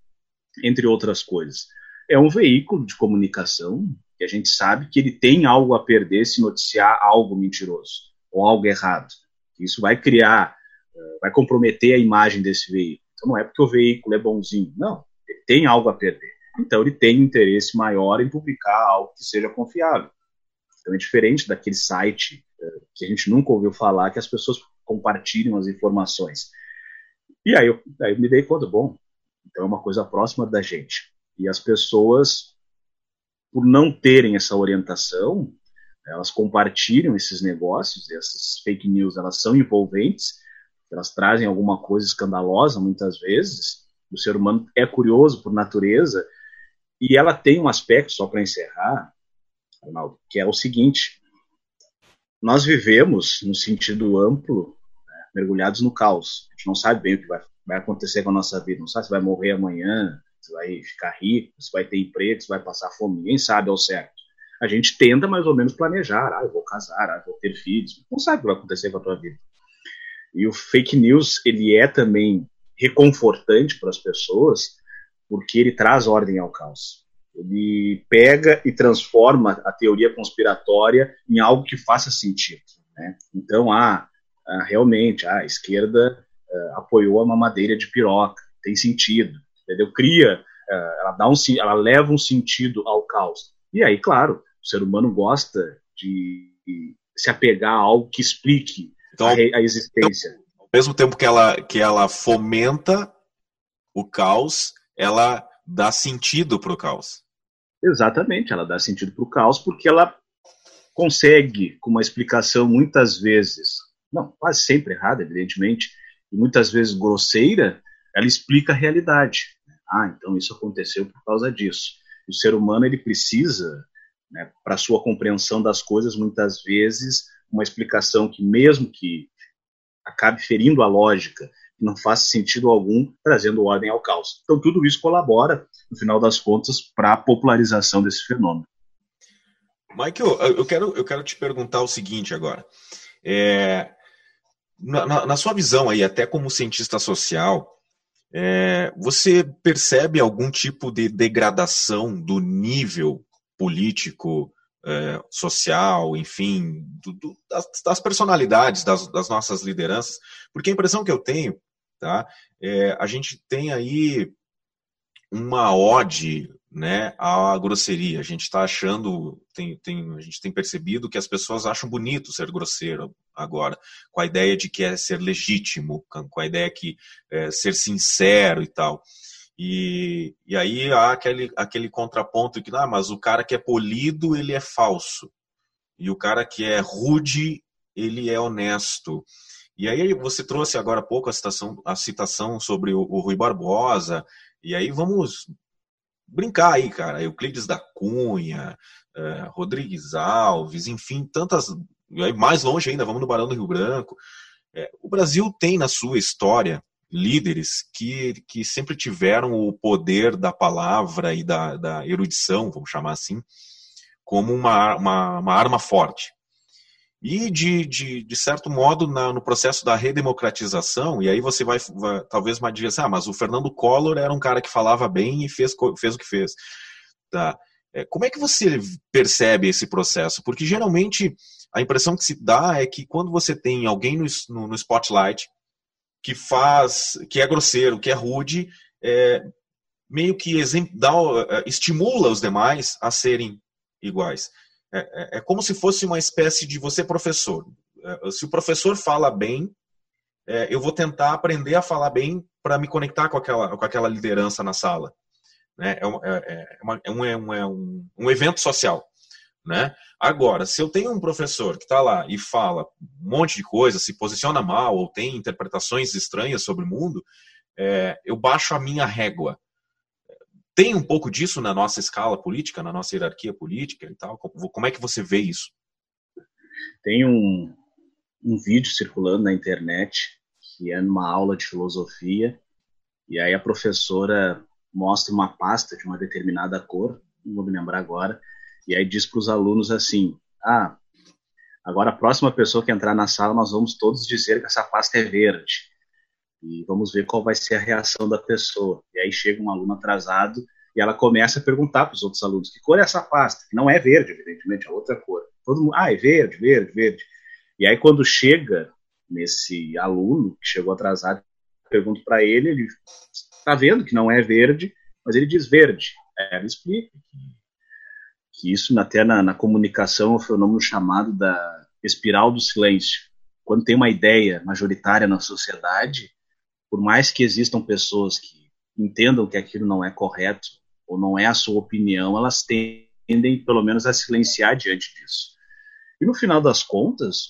Entre outras coisas. É um veículo de comunicação que a gente sabe que ele tem algo a perder se noticiar algo mentiroso ou algo errado. Isso vai criar, eh, vai comprometer a imagem desse veículo. Então não é porque o veículo é bonzinho, não. Ele tem algo a perder. Então ele tem interesse maior em publicar algo que seja confiável. Então é diferente daquele site uh, que a gente nunca ouviu falar, que as pessoas compartilham as informações. E aí eu, aí eu me dei conta, bom, então é uma coisa próxima da gente. E as pessoas, por não terem essa orientação, elas compartilham esses negócios, essas fake news, elas são envolventes, elas trazem alguma coisa escandalosa muitas vezes. O ser humano é curioso por natureza e ela tem um aspecto, só para encerrar, Arnaldo, que é o seguinte: nós vivemos, no sentido amplo, né, mergulhados no caos. A gente não sabe bem o que vai, vai acontecer com a nossa vida, não sabe se vai morrer amanhã, se vai ficar rico, se vai ter emprego, se vai passar fome, ninguém sabe ao certo. A gente tenta mais ou menos planejar, ah, eu vou casar, ah, eu vou ter filhos, não sabe o que vai acontecer com a tua vida. E o fake news, ele é também reconfortante para as pessoas, porque ele traz ordem ao caos. Ele pega e transforma a teoria conspiratória em algo que faça sentido. Né? Então, ah, ah realmente, ah, a esquerda ah, apoiou a mamadeira de piroca, tem sentido, entendeu? Cria, ah, ela, dá um, ela leva um sentido ao caos. E aí, claro, o ser humano gosta de, de se apegar a algo que explique então, a, a existência. Então, ao mesmo tempo que ela, que ela fomenta o caos, ela dá sentido para o caos. Exatamente, ela dá sentido para o caos porque ela consegue, com uma explicação muitas vezes, não, quase sempre errada, evidentemente, e muitas vezes grosseira, ela explica a realidade. Ah, então isso aconteceu por causa disso. O ser humano ele precisa, né, para sua compreensão das coisas, muitas vezes uma explicação que mesmo que acabe ferindo a lógica, não faz sentido algum, trazendo ordem ao caos. Então tudo isso colabora, no final das contas, para a popularização desse fenômeno. Michael, eu quero, eu quero te perguntar o seguinte agora. É, na, na, na, sua visão aí, até como cientista social, é, você percebe algum tipo de degradação do nível político, é, social, enfim, do, do, das, das, personalidades das, das, nossas lideranças? Porque a impressão que eu tenho, tá, é, a gente tem aí uma ode né, a grosseria. A gente está achando, tem, tem, a gente tem percebido que as pessoas acham bonito ser grosseiro agora, com a ideia de que é ser legítimo, com a ideia que é ser sincero e tal. E, e aí há aquele, aquele contraponto que, ah, mas o cara que é polido, ele é falso. E o cara que é rude, ele é honesto. E aí você trouxe agora há pouco a citação, a citação sobre o, o Rui Barbosa, e aí vamos brincar aí, cara. Euclides da Cunha, uh, Rodrigues Alves, enfim, tantas. Mais longe ainda, vamos no Barão do Rio Branco. É, o Brasil tem na sua história líderes que, que sempre tiveram o poder da palavra e da, da erudição, vamos chamar assim, como uma, uma, uma arma forte. E, de, de, de certo modo, na, no processo da redemocratização, e aí você vai, vai talvez mais dizer assim, ah, mas o Fernando Collor era um cara que falava bem e fez, fez o que fez. Tá. É, como é que você percebe esse processo? Porque geralmente a impressão que se dá é que quando você tem alguém no, no, no spotlight que faz, que é grosseiro, que é rude, é, meio que dá, é, estimula os demais a serem iguais. É, é, é, como se fosse uma espécie de você professor. É, se o professor fala bem, é, eu vou tentar aprender a falar bem para me conectar com aquela, com aquela liderança na sala. Né? É, é, uma, é, um, é um, um evento social. Né? Agora, se eu tenho um professor que está lá e fala um monte de coisa, se posiciona mal ou tem interpretações estranhas sobre o mundo, é, eu baixo a minha régua. Tem um pouco disso na nossa escala política, na nossa hierarquia política e tal? Como é que você vê isso? Tem um, um vídeo circulando na internet que é numa aula de filosofia e aí a professora mostra uma pasta de uma determinada cor, não vou me lembrar agora, e aí diz para os alunos assim: ah, agora a próxima pessoa que entrar na sala nós vamos todos dizer que essa pasta é verde e vamos ver qual vai ser a reação da pessoa. E aí chega um aluno atrasado e ela começa a perguntar para os outros alunos que cor é essa pasta, que não é verde, evidentemente, é outra cor. Todo mundo, ah, é verde, verde, verde. E aí quando chega nesse aluno que chegou atrasado, pergunto para ele, ele está vendo que não é verde, mas ele diz verde. É, ela explica que, que isso até na, na comunicação é um fenômeno chamado da espiral do silêncio. Quando tem uma ideia majoritária na sociedade, por mais que existam pessoas que entendam que aquilo não é correto ou não é a sua opinião, elas tendem, pelo menos, a silenciar diante disso. E no final das contas,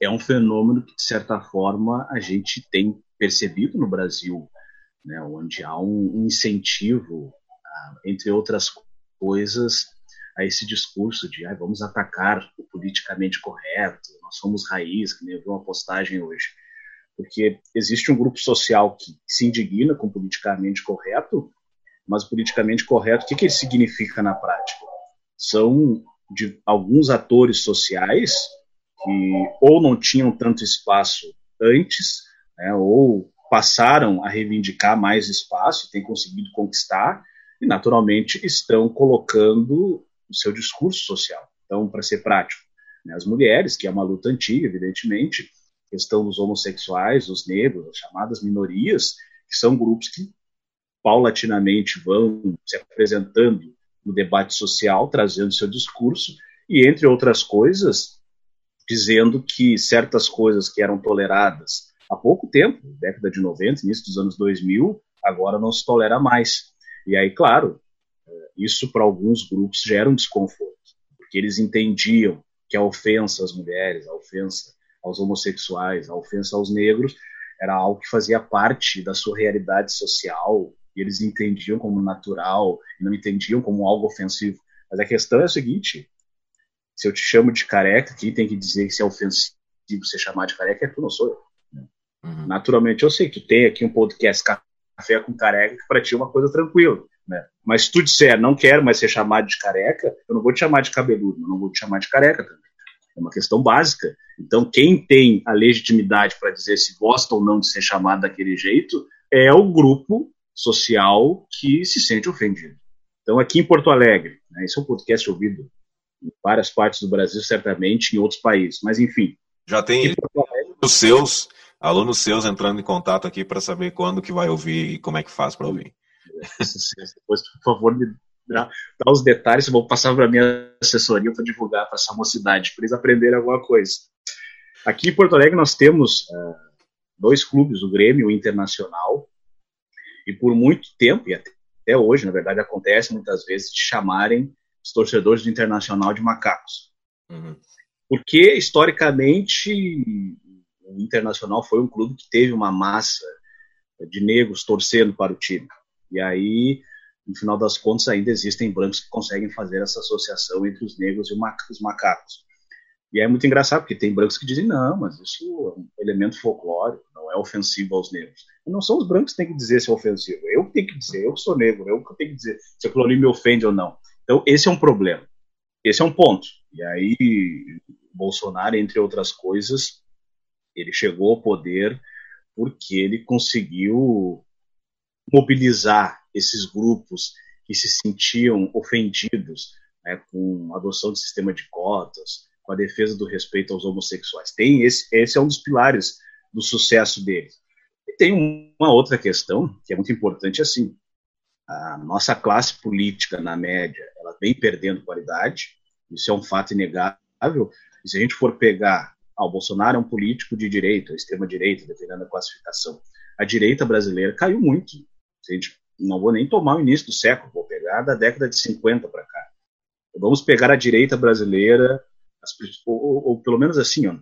é um fenômeno que, de certa forma, a gente tem percebido no Brasil, né, onde há um incentivo, entre outras coisas, a esse discurso de ah, vamos atacar o politicamente correto, nós somos raiz, que nem eu vi uma postagem hoje porque existe um grupo social que se indigna com o politicamente correto, mas o politicamente correto, o que, que ele significa na prática? São de alguns atores sociais que ou não tinham tanto espaço antes, né, ou passaram a reivindicar mais espaço, têm conseguido conquistar, e naturalmente estão colocando o seu discurso social. Então, para ser prático, né, as mulheres, que é uma luta antiga, evidentemente, questão dos homossexuais, dos negros, as chamadas minorias, que são grupos que paulatinamente vão se apresentando no debate social, trazendo seu discurso e, entre outras coisas, dizendo que certas coisas que eram toleradas há pouco tempo, década de 90, início dos anos 2000, agora não se tolera mais. E aí, claro, isso para alguns grupos gera um desconforto, porque eles entendiam que a ofensa às mulheres, a ofensa aos homossexuais, a ofensa aos negros, era algo que fazia parte da sua realidade social e eles entendiam como natural, e não entendiam como algo ofensivo. Mas a questão é a seguinte: se eu te chamo de careca, quem tem que dizer que se é ofensivo ser chamado de careca é tu, não sou eu. Né? Uhum. Naturalmente, eu sei que tem aqui um podcast café com careca que para ti é uma coisa tranquila. Né? Mas se tu disser não quero mais ser chamado de careca, eu não vou te chamar de cabeludo, eu não vou te chamar de careca também. É uma questão básica. Então, quem tem a legitimidade para dizer se gosta ou não de ser chamado daquele jeito é o grupo social que se sente ofendido. Então, aqui em Porto Alegre, né, esse é um podcast ouvido em várias partes do Brasil, certamente, em outros países, mas enfim. Já tem os seus, alunos seus entrando em contato aqui para saber quando que vai ouvir e como é que faz para ouvir. Depois, por favor, me dá, dá os detalhes, eu vou passar para minha assessoria para divulgar para essa mocidade, para eles aprenderem alguma coisa. Aqui em Porto Alegre nós temos uh, dois clubes, o Grêmio e o Internacional, e por muito tempo, e até, até hoje, na verdade, acontece muitas vezes de chamarem os torcedores do Internacional de macacos. Uhum. Porque, historicamente, o Internacional foi um clube que teve uma massa de negros torcendo para o time. E aí, no final das contas, ainda existem brancos que conseguem fazer essa associação entre os negros e os macacos. E é muito engraçado, porque tem brancos que dizem, não, mas isso é um elemento folclórico, não é ofensivo aos negros. E não são os brancos que têm que dizer se é ofensivo, eu que tenho que dizer, eu que sou negro, eu que tenho que dizer se aquilo ali me ofende ou não. Então, esse é um problema, esse é um ponto. E aí, Bolsonaro, entre outras coisas, ele chegou ao poder porque ele conseguiu mobilizar esses grupos que se sentiam ofendidos né, com a adoção de sistema de cotas, com a defesa do respeito aos homossexuais. Tem esse, esse é um dos pilares do sucesso dele. E tem uma outra questão que é muito importante assim. A nossa classe política, na média, ela vem perdendo qualidade, isso é um fato inegável. E se a gente for pegar, ah, o Bolsonaro é um político de direita, extrema-direita, dependendo da classificação. A direita brasileira caiu muito. Gente, não vou nem tomar o início do século, vou pegar da década de 50 para cá. Vamos pegar a direita brasileira as, ou, ou, pelo menos assim, ó,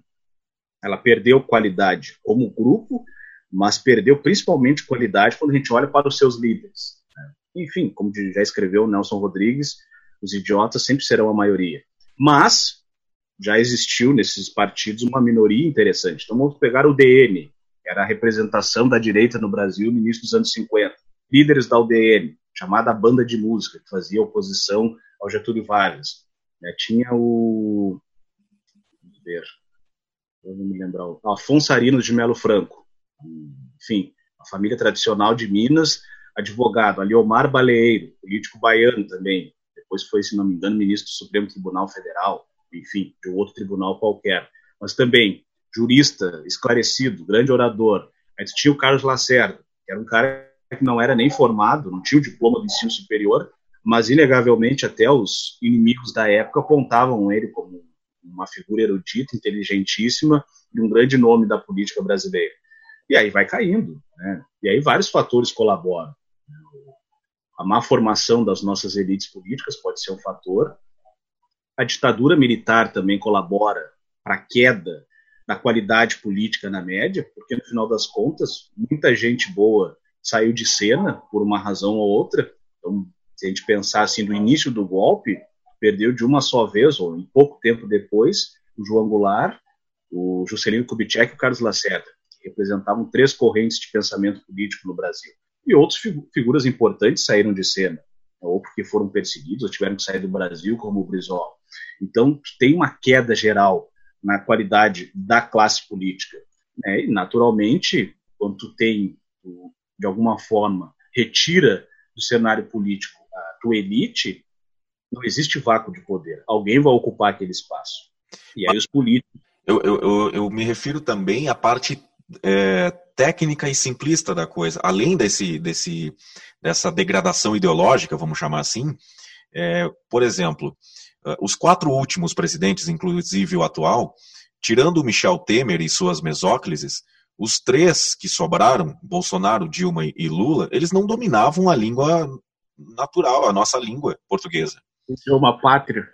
ela perdeu qualidade como grupo, mas perdeu principalmente qualidade quando a gente olha para os seus líderes. Né? Enfim, como já escreveu Nelson Rodrigues, os idiotas sempre serão a maioria. Mas já existiu nesses partidos uma minoria interessante. Então vamos pegar o DN, que era a representação da direita no Brasil no início dos anos 50. Líderes da UDN, chamada banda de música, que fazia oposição ao Getúlio Vargas. Né? Tinha o ver. Eu não me lembrar. Afonso Arinos de Melo Franco. Enfim, a família tradicional de Minas, advogado. Aliomar Baleeiro, político baiano também. Depois foi, se não me engano, ministro do Supremo Tribunal Federal. Enfim, de outro tribunal qualquer. Mas também jurista, esclarecido, grande orador. Aí tinha o Carlos Lacerda, que era um cara que não era nem formado, não tinha o diploma do ensino superior, mas inegavelmente até os inimigos da época apontavam ele como uma figura erudita, inteligentíssima e um grande nome da política brasileira. E aí vai caindo, né? E aí vários fatores colaboram. A má formação das nossas elites políticas pode ser um fator. A ditadura militar também colabora para a queda da qualidade política na média, porque no final das contas, muita gente boa saiu de cena por uma razão ou outra. Então, se a gente pensar assim, no início do golpe, perdeu de uma só vez, ou em pouco tempo depois, o João Goulart, o Juscelino Kubitschek e o Carlos Lacerda, que representavam três correntes de pensamento político no Brasil. E outras figuras importantes saíram de cena, ou porque foram perseguidos, ou tiveram que sair do Brasil, como o Brizola. Então, tem uma queda geral na qualidade da classe política. Né? E, naturalmente, quando tu tem, de alguma forma, retira do cenário político a tua elite, não existe vácuo de poder. Alguém vai ocupar aquele espaço. E aí os políticos. Eu, eu, eu, eu me refiro também à parte é, técnica e simplista da coisa. Além desse, desse, dessa degradação ideológica, vamos chamar assim, é, por exemplo, é, os quatro últimos presidentes, inclusive o atual, tirando o Michel Temer e suas mesóclises, os três que sobraram, Bolsonaro, Dilma e Lula, eles não dominavam a língua natural, a nossa língua portuguesa uma pátria.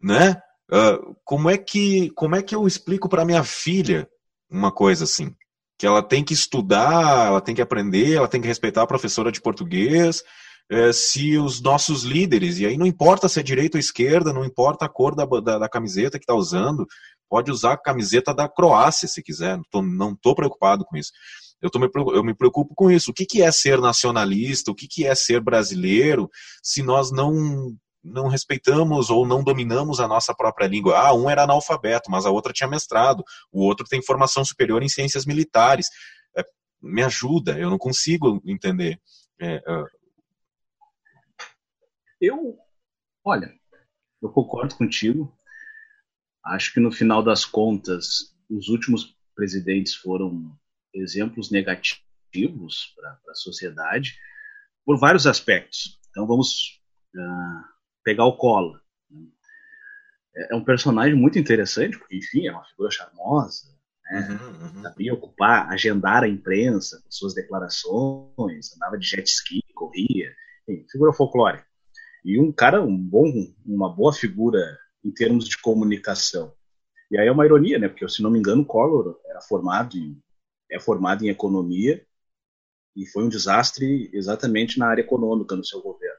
Né? Uh, como, é que, como é que eu explico para minha filha uma coisa assim? que ela tem que estudar, ela tem que aprender, ela tem que respeitar a professora de português, é, se os nossos líderes, e aí não importa se é direita ou esquerda, não importa a cor da, da, da camiseta que está usando, pode usar a camiseta da Croácia se quiser, não estou preocupado com isso. Eu, tô me, eu me preocupo com isso. O que, que é ser nacionalista? O que, que é ser brasileiro se nós não não respeitamos ou não dominamos a nossa própria língua. Ah, um era analfabeto, mas a outra tinha mestrado, o outro tem formação superior em ciências militares. É, me ajuda, eu não consigo entender. É, uh... Eu, olha, eu concordo contigo. Acho que no final das contas, os últimos presidentes foram exemplos negativos para a sociedade por vários aspectos. Então vamos uh, pegar o colo. Né? É, é um personagem muito interessante, porque, enfim, é uma figura charmosa, né? Uhum, uhum. Sabia ocupar, agendar a imprensa com suas declarações, andava de jet ski, corria, enfim, figura folclórica. E um cara, um bom, uma boa figura em termos de comunicação. E aí é uma ironia, né? Porque, se não me engano, o Collor era formado em, é formado em economia e foi um desastre exatamente na área econômica no seu governo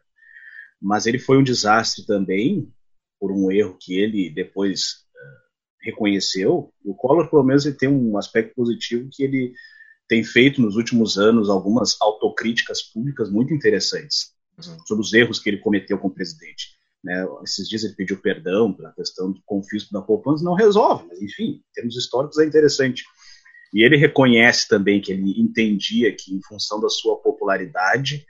mas ele foi um desastre também por um erro que ele depois uh, reconheceu. O Collor, pelo menos, ele tem um aspecto positivo que ele tem feito nos últimos anos algumas autocríticas públicas muito interessantes uhum. sobre os erros que ele cometeu como presidente. Né? Esses dias ele pediu perdão pela questão do confisco da poupança, não resolve, mas enfim, em termos históricos é interessante. E ele reconhece também que ele entendia que, em função da sua popularidade,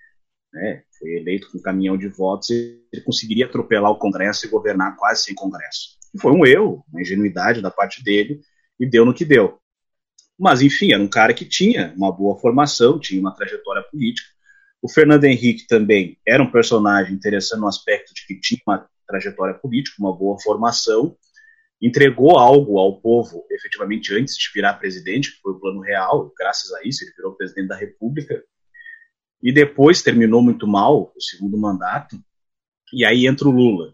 né, foi eleito com um caminhão de votos, ele conseguiria atropelar o Congresso e governar quase sem Congresso. E foi um erro, uma ingenuidade da parte dele, e deu no que deu. Mas, enfim, era um cara que tinha uma boa formação, tinha uma trajetória política. O Fernando Henrique também era um personagem interessante no aspecto de que tinha uma trajetória política, uma boa formação, entregou algo ao povo efetivamente antes de virar presidente, que foi o plano real, graças a isso ele virou presidente da República, e depois terminou muito mal o segundo mandato, e aí entra o Lula.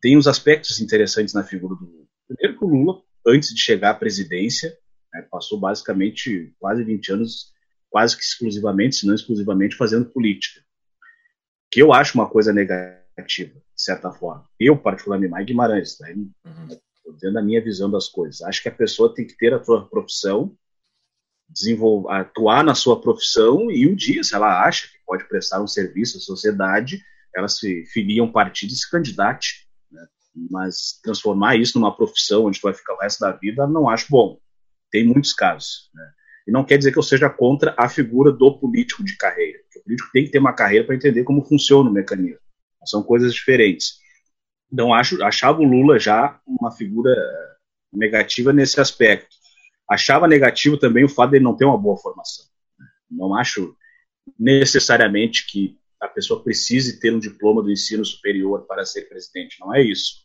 Tem uns aspectos interessantes na figura do Lula. Primeiro que o Lula, antes de chegar à presidência, né, passou basicamente quase 20 anos, quase que exclusivamente, se não exclusivamente, fazendo política. Que eu acho uma coisa negativa, de certa forma. Eu, particularmente, Mike Guimarães, né, uhum. dentro da minha visão das coisas. Acho que a pessoa tem que ter a sua profissão, desenvolver, atuar na sua profissão e um dia, se ela acha que pode prestar um serviço à sociedade, ela se filia a um partido e se candidate. Né? Mas transformar isso numa profissão onde tu vai ficar o resto da vida, não acho bom. Tem muitos casos. Né? E não quer dizer que eu seja contra a figura do político de carreira. O político tem que ter uma carreira para entender como funciona o mecanismo. São coisas diferentes. Então, acho, achava o Lula já uma figura negativa nesse aspecto achava negativo também o fato de ele não ter uma boa formação. Não acho necessariamente que a pessoa precise ter um diploma do ensino superior para ser presidente, não é isso.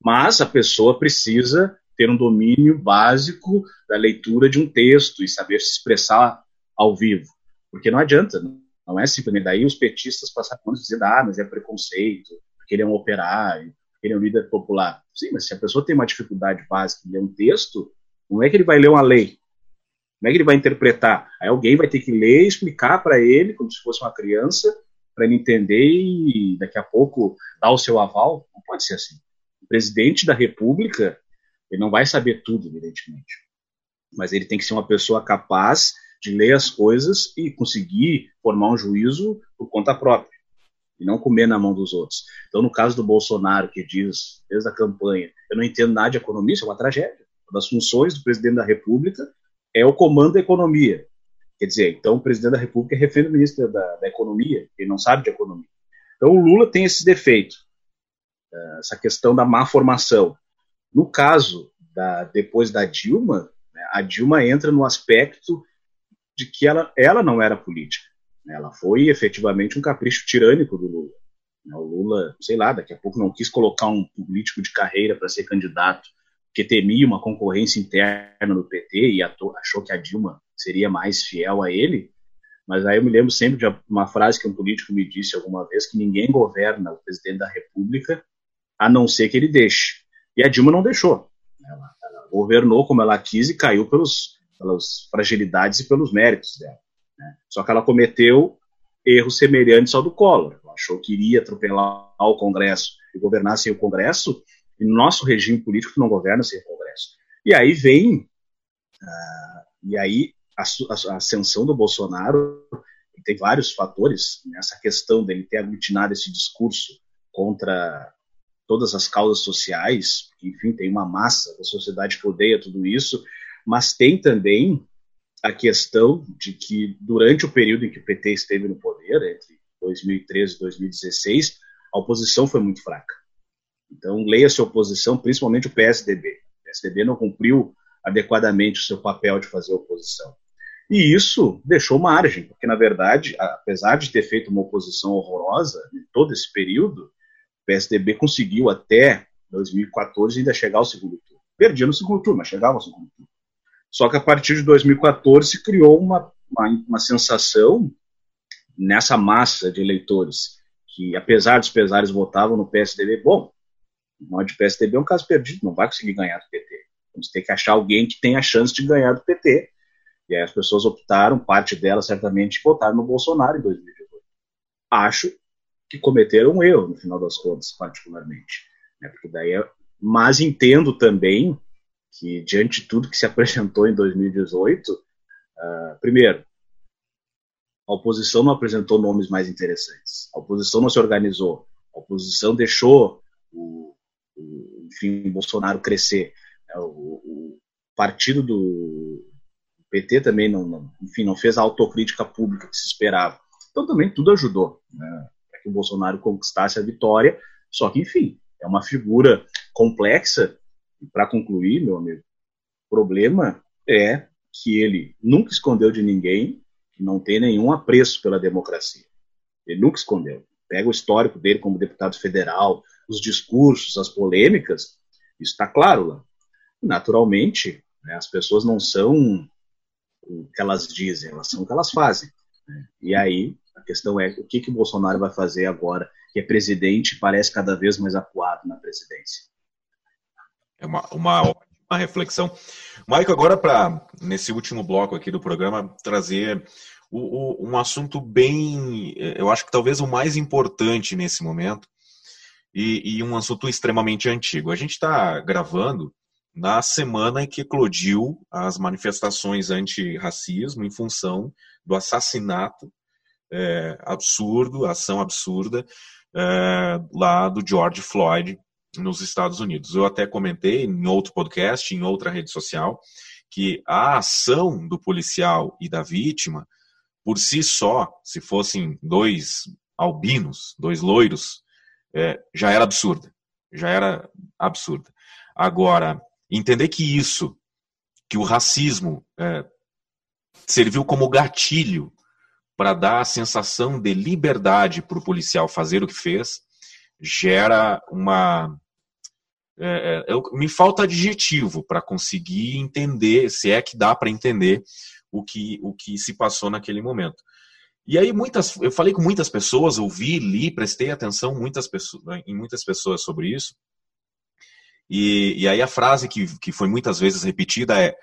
Mas a pessoa precisa ter um domínio básico da leitura de um texto e saber se expressar ao vivo. Porque não adianta, não é simplesmente daí os petistas passaram anos dizendo, ah, mas é preconceito, porque ele é um operário, porque ele é um líder popular. Sim, mas se a pessoa tem uma dificuldade básica em ler um texto, não é que ele vai ler uma lei. Não é que ele vai interpretar. Aí alguém vai ter que ler e explicar para ele, como se fosse uma criança, para ele entender e daqui a pouco dar o seu aval. Não pode ser assim. O presidente da República, ele não vai saber tudo, evidentemente. Mas ele tem que ser uma pessoa capaz de ler as coisas e conseguir formar um juízo por conta própria e não comer na mão dos outros. Então, no caso do Bolsonaro, que diz desde a campanha, eu não entendo nada de economia, isso é uma tragédia. Uma das funções do presidente da República é o comando da economia. Quer dizer, então o presidente da República é refém do ministro da, da Economia, ele não sabe de economia. Então o Lula tem esse defeito, essa questão da má formação. No caso, da, depois da Dilma, né, a Dilma entra no aspecto de que ela, ela não era política. Né, ela foi efetivamente um capricho tirânico do Lula. Né, o Lula, sei lá, daqui a pouco não quis colocar um político de carreira para ser candidato que temia uma concorrência interna no PT e achou que a Dilma seria mais fiel a ele. Mas aí eu me lembro sempre de uma frase que um político me disse alguma vez que ninguém governa o presidente da República a não ser que ele deixe. E a Dilma não deixou. Ela, ela governou como ela quis e caiu pelos pelas fragilidades e pelos méritos dela. Né? Só que ela cometeu erros semelhantes ao do Collor. Ela achou que iria atropelar o Congresso e governar sem o Congresso, e nosso regime político não governa sem o Congresso. E aí vem, uh, e aí a, a, ascensão do Bolsonaro tem vários fatores nessa questão dele ter aglutinado esse discurso contra todas as causas sociais, enfim, tem uma massa da sociedade que odeia tudo isso, mas tem também a questão de que durante o período em que o PT esteve no poder, entre 2013 e 2016, a oposição foi muito fraca. Então, leia-se a oposição, principalmente o PSDB. O PSDB não cumpriu adequadamente o seu papel de fazer oposição. E isso deixou margem, porque, na verdade, apesar de ter feito uma oposição horrorosa em todo esse período, PSDB conseguiu até 2014 ainda chegar ao segundo turno. Perdia no segundo turno, mas chegava ao segundo turno. Só que a partir de 2014 criou uma, uma, uma sensação nessa massa de eleitores que, apesar dos pesares, votavam no PSDB. Bom, o de PSDB é um caso perdido, não vai conseguir ganhar do PT. Vamos ter que achar alguém que tenha a chance de ganhar do PT. E aí as pessoas optaram, parte delas certamente, votaram no Bolsonaro em 2018. Acho que cometeram um erro, no final das contas, particularmente. Né? Porque daí é... Mas entendo também que, diante de tudo que se (laughs) apresentou em 2018, uh, ah, primeiro, a oposição não apresentou nomes mais interessantes. A oposição não se organizou. A oposição deixou o, o enfim, Bolsonaro crescer. É, o, o, partido do PT também não, não, enfim, não fez a autocrítica pública que se esperava. Então também tudo ajudou né, que o Bolsonaro conquistasse a vitória. Só que, enfim, é uma figura complexa. E para concluir, meu amigo, o problema é que ele nunca escondeu de ninguém que não tem nenhum apreço pela democracia. Ele nunca escondeu. Pega o histórico dele como deputado federal, os discursos, as polêmicas, isso está claro lá. Naturalmente, né, as pessoas não são o que elas dizem, elas são o que elas fazem. Né? E aí, a questão é o que, que o Bolsonaro vai fazer agora, que é presidente parece cada vez mais acuado na presidência. É uma, uma ótima reflexão. Maico, agora para, nesse último bloco aqui do programa, trazer o, o, um assunto bem, eu acho que talvez o mais importante nesse momento, e, e um assunto extremamente antigo. A gente está gravando na semana em que eclodiu as manifestações anti-racismo em função do assassinato é, absurdo, ação absurda é, lá do George Floyd nos Estados Unidos. Eu até comentei em outro podcast, em outra rede social, que a ação do policial e da vítima, por si só, se fossem dois albinos, dois loiros, é, já era absurda. Já era absurda. Agora, entender que isso, que o racismo é, serviu como gatilho para dar a sensação de liberdade para o policial fazer o que fez, gera uma. É, é, me falta adjetivo para conseguir entender, se é que dá para entender o que, o que se passou naquele momento. E aí muitas, eu falei com muitas pessoas, ouvi, li, prestei atenção muitas pessoas, em muitas pessoas sobre isso. E, e aí a frase que, que foi muitas vezes repetida é: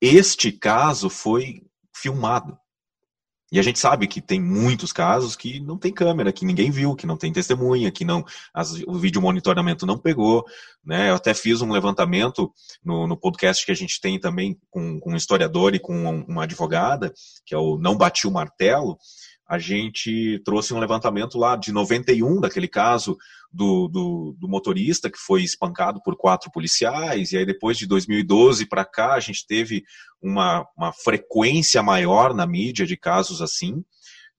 este caso foi filmado. E a gente sabe que tem muitos casos que não tem câmera, que ninguém viu, que não tem testemunha, que não as, o vídeo monitoramento não pegou. Né? Eu até fiz um levantamento no, no podcast que a gente tem também com, com um historiador e com uma advogada, que é o Não Bati o Martelo, a gente trouxe um levantamento lá de 91, daquele caso do, do, do, motorista que foi espancado por quatro policiais, e aí depois de 2012 para cá a gente teve uma, uma frequência maior na mídia de casos assim.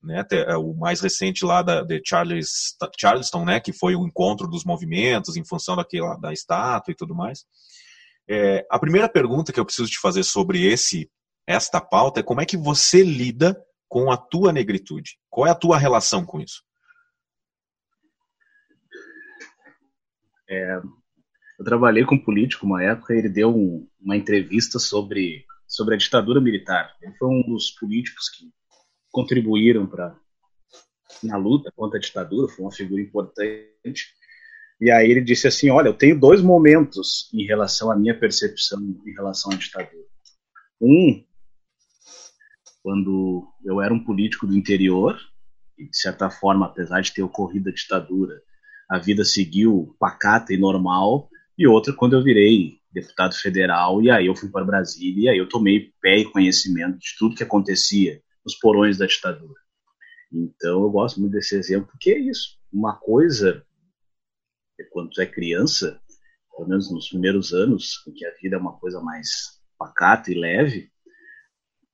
Né, é, o mais recente lá da, de Charles, Charleston, né, que foi o encontro dos movimentos em função daquela, da estátua e tudo mais. É, a primeira pergunta que eu preciso te fazer sobre esse esta pauta é como é que você lida com a tua negritude? Qual é a tua relação com isso? É, eu trabalhei com um político uma época ele deu um, uma entrevista sobre, sobre a ditadura militar. Ele foi um dos políticos que contribuíram para na luta contra a ditadura, foi uma figura importante. E aí ele disse assim: Olha, eu tenho dois momentos em relação à minha percepção em relação à ditadura. Um, quando eu era um político do interior, e de certa forma, apesar de ter ocorrido a ditadura, a vida seguiu pacata e normal, e outra quando eu virei deputado federal, e aí eu fui para Brasília, e aí eu tomei pé e conhecimento de tudo que acontecia nos porões da ditadura. Então eu gosto muito desse exemplo, porque é isso. Uma coisa é quando tu é criança, pelo menos nos primeiros anos, em que a vida é uma coisa mais pacata e leve,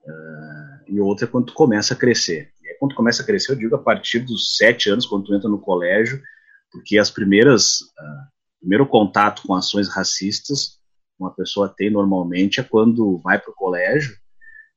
uh, e outra é quando tu começa a crescer. E aí, quando tu começa a crescer, eu digo a partir dos sete anos, quando tu entra no colégio, porque as primeiras, uh, primeiro contato com ações racistas, uma pessoa tem normalmente é quando vai para o colégio,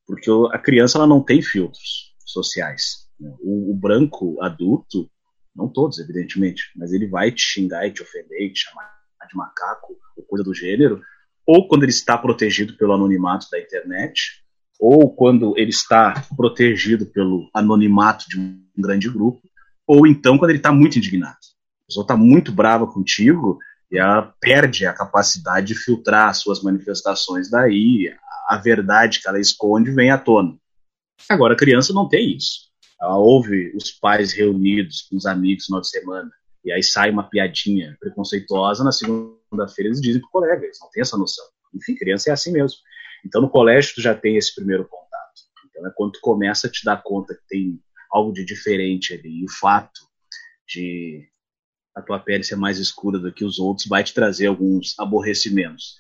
porque a criança ela não tem filtros sociais. Né? O, o, branco adulto, não todos, evidentemente, mas ele vai te xingar e te ofender, te chamar de macaco ou coisa do gênero, ou quando ele está protegido pelo anonimato da internet, ou quando ele está protegido pelo anonimato de um grande grupo, ou então quando ele está muito indignado. A pessoa está muito brava contigo e ela perde a capacidade de filtrar suas manifestações daí, a verdade que ela esconde vem à tona. Agora, a criança não tem isso. Ela ouve os pais reunidos com os amigos no final de semana, e aí sai uma piadinha preconceituosa, na segunda-feira eles dizem pro colega, eles não têm essa noção. Enfim, criança é assim mesmo. Então, no colégio, tu já tem esse primeiro contato. Então, é quando tu começa a te dar conta que tem algo de diferente ali, e o fato de a tua pele ser mais escura do que os outros vai te trazer alguns aborrecimentos.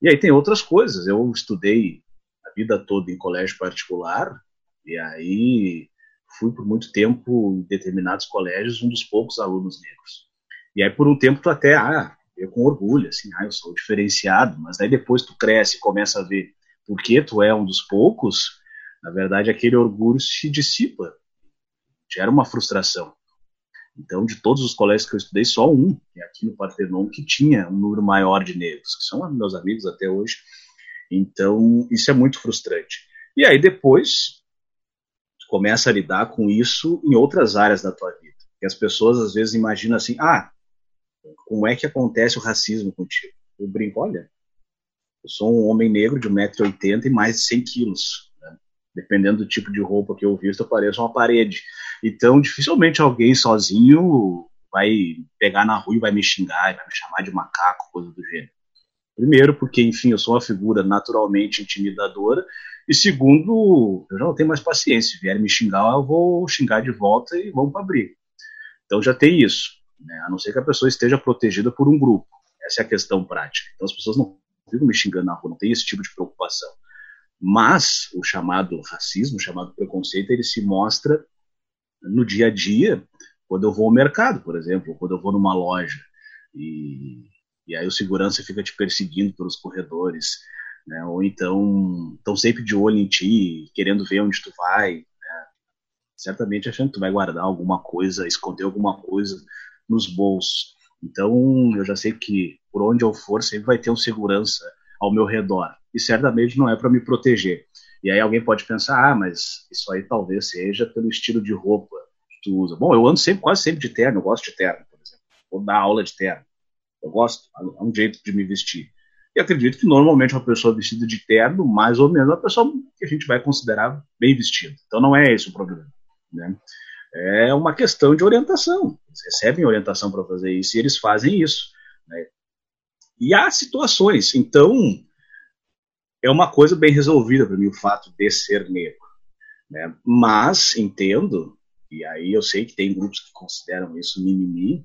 E aí tem outras coisas. Eu estudei a vida toda em colégio particular, e aí fui por muito tempo em determinados colégios um dos poucos alunos negros. E aí por um tempo tu até, ah, eu com orgulho, assim, ah, eu sou diferenciado, mas aí depois tu cresce e começa a ver por que tu é um dos poucos, na verdade aquele orgulho se dissipa, gera uma frustração. Então, de todos os colégios que eu estudei, só um, é aqui no Partenon, que tinha um número maior de negros, que são meus amigos até hoje. Então, isso é muito frustrante. E aí, depois, tu começa a lidar com isso em outras áreas da tua vida. Que as pessoas, às vezes, imaginam assim, ah, como é que acontece o racismo contigo? Eu brinco, olha, eu sou um homem negro de 1,80m e mais de 100 quilos. Né? Dependendo do tipo de roupa que eu visto, eu pareço uma parede. Então, dificilmente alguém sozinho vai pegar na rua e vai me xingar, vai me chamar de macaco, coisa do gênero. Primeiro, porque, enfim, eu sou uma figura naturalmente intimidadora. E segundo, eu já não tenho mais paciência. Se vier me xingar, eu vou xingar de volta e vamos para abrir. Então já tem isso. Né? A não ser que a pessoa esteja protegida por um grupo. Essa é a questão prática. Então as pessoas não ficam me xingando na rua, não tem esse tipo de preocupação. Mas o chamado racismo, o chamado preconceito, ele se mostra no dia a dia, quando eu vou ao mercado, por exemplo, quando eu vou numa loja e, e aí o segurança fica te perseguindo pelos corredores, né? ou então estão sempre de olho em ti, querendo ver onde tu vai, né? certamente achando que tu vai guardar alguma coisa, esconder alguma coisa nos bolsos. Então eu já sei que por onde eu for sempre vai ter um segurança ao meu redor e certamente não é para me proteger, e aí alguém pode pensar, ah, mas isso aí talvez seja pelo estilo de roupa que tu usa. Bom, eu ando sempre, quase sempre de terno, eu gosto de terno, por exemplo. Vou dar aula de terno. Eu gosto, é um jeito de me vestir. E acredito que normalmente uma pessoa vestida de terno, mais ou menos, é uma pessoa que a gente vai considerar bem vestida. Então não é esse o problema. Né? É uma questão de orientação. Eles recebem orientação para fazer isso e eles fazem isso. Né? E há situações. Então, é uma coisa bem resolvida para mim o fato de ser negro. Né? Mas entendo, e aí eu sei que tem grupos que consideram isso mimimi,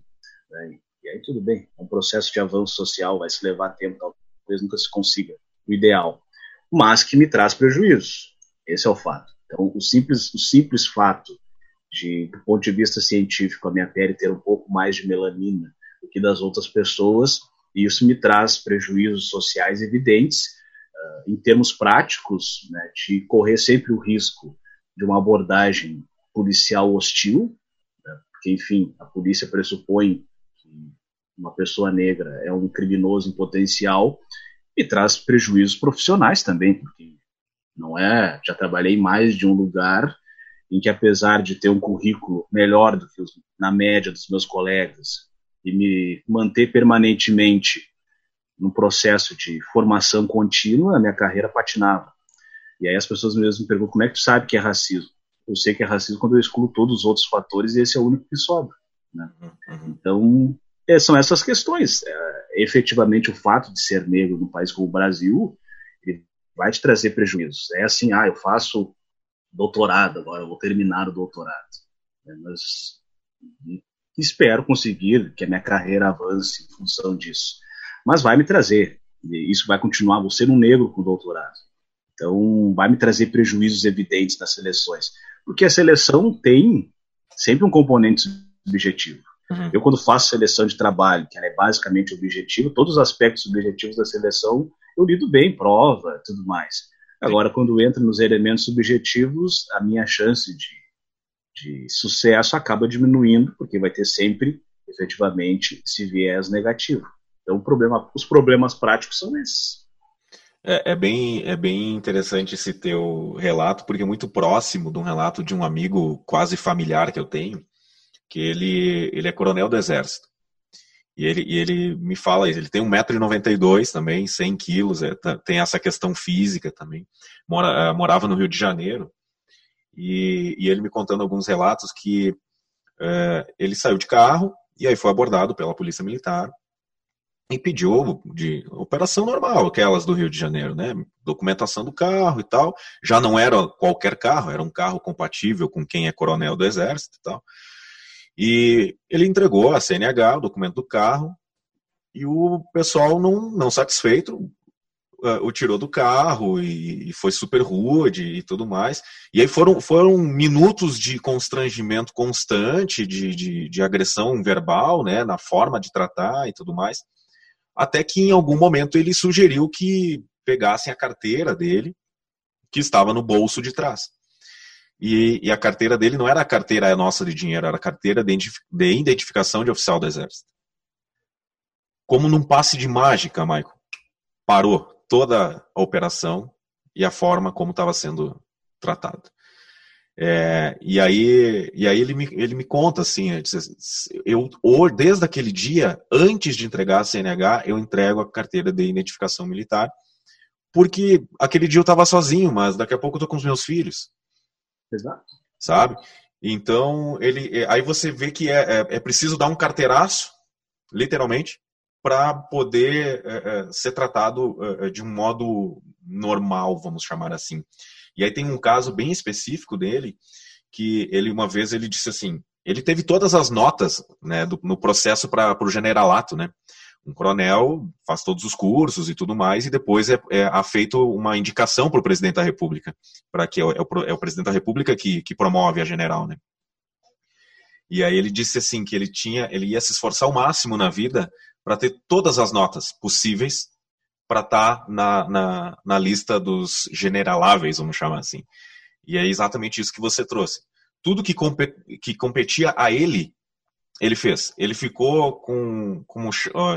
né? e aí tudo bem, é um processo de avanço social, vai se levar tempo, talvez nunca se consiga o ideal, mas que me traz prejuízos. Esse é o fato. Então, o simples, o simples fato de, do ponto de vista científico, a minha pele ter um pouco mais de melanina do que das outras pessoas, isso me traz prejuízos sociais evidentes em termos práticos, né, de correr sempre o risco de uma abordagem policial hostil, né, porque, enfim, a polícia pressupõe que uma pessoa negra é um criminoso em potencial e traz prejuízos profissionais também, porque não é. Já trabalhei em mais de um lugar em que, apesar de ter um currículo melhor do que os, na média dos meus colegas e me manter permanentemente no processo de formação contínua, a minha carreira patinava. E aí as pessoas mesmo me perguntam como é que tu sabe que é racismo? Eu sei que é racismo quando eu excluo todos os outros fatores e esse é o único que sobra. Né? Uhum. Então, é, são essas questões. É, efetivamente, o fato de ser negro num país como o Brasil ele vai te trazer prejuízos. É assim, ah, eu faço doutorado agora, vou terminar o doutorado. É, mas espero conseguir que a minha carreira avance em função disso. Mas vai me trazer. Isso vai continuar, vou ser um negro com doutorado. Então, vai me trazer prejuízos evidentes nas seleções. Porque a seleção tem sempre um componente subjetivo. Uhum. Eu, quando faço seleção de trabalho, que é basicamente objetivo, todos os aspectos subjetivos da seleção eu lido bem, prova, tudo mais. Agora, quando entra nos elementos subjetivos, a minha chance de, de sucesso acaba diminuindo, porque vai ter sempre, efetivamente, esse viés negativo. Então, problema, os problemas práticos são esses. É, é, bem, é bem interessante esse teu relato, porque é muito próximo de um relato de um amigo quase familiar que eu tenho, que ele, ele é coronel do Exército. E ele, e ele me fala isso, ele tem 1,92m também, 100 quilos, é, tem essa questão física também. Mora, uh, morava no Rio de Janeiro, e, e, ele me contando alguns relatos que uh, ele saiu de carro, e aí foi abordado pela polícia militar, e pediu de operação normal, aquelas do Rio de Janeiro, né? Documentação do carro e tal. Já não era qualquer carro, era um carro compatível com quem é coronel do Exército e tal. E ele entregou a CNH, o documento do carro, e o pessoal não, não satisfeito uh, o tirou do carro e, e, foi super rude e tudo mais. E aí foram, foram minutos de constrangimento constante, de, de, de agressão verbal, né, na forma de tratar e tudo mais até que em algum momento ele sugeriu que pegassem a carteira dele, que estava no bolso de trás. E, e, a carteira dele não era a carteira nossa de dinheiro, era a carteira de identificação de oficial do Exército. Como num passe de mágica, Michael, parou toda a operação e a forma como estava sendo tratado. É, e aí, e aí ele, me, ele me conta assim, eu, desde aquele dia, antes de entregar a CNH, eu entrego a carteira de identificação militar, porque aquele dia eu estava sozinho, mas daqui a pouco eu tô com os meus filhos. Exato. Sabe? Então, ele, é, aí você vê que é, é, é preciso dar um carteiraço, literalmente, para poder é, é, ser tratado é, de um modo normal, vamos chamar assim. E aí tem um caso bem específico dele, que ele uma vez ele disse assim, ele teve todas as notas né, do, no processo para o generalato, né? Um coronel faz todos os cursos e tudo mais, e depois é, é feito uma indicação para o presidente da República, para que é o, é o, presidente da República que, que promove a general, né? E aí ele disse assim que ele tinha, ele ia se esforçar ao máximo na vida para ter todas as notas possíveis para estar tá na, na, na lista dos generaláveis, vamos chamar assim. E é exatamente isso que você trouxe. Tudo que, que competia a ele, ele fez. Ele ficou com, como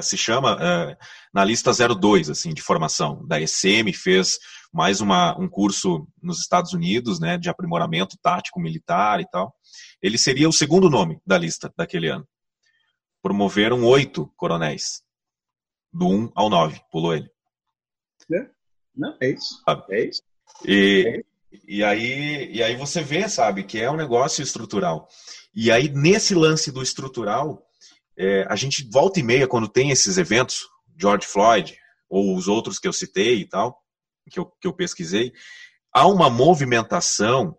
se chama, uh, na lista 02, assim, de formação. Da ECM, fez mais uma, um curso nos Estados Unidos, né, de aprimoramento tático militar e tal. Ele seria o segundo nome da lista daquele ano. Promoveram oito coronéis. Do 1 ao 9, pulou ele. Né? Não, é isso. É isso. E, é isso. e, aí, e aí você vê, sabe, que é um negócio estrutural. E aí, nesse lance do estrutural, é, a gente volta e meia, quando tem esses eventos, George Floyd, ou os outros que eu citei e tal, que eu, que eu pesquisei, há uma movimentação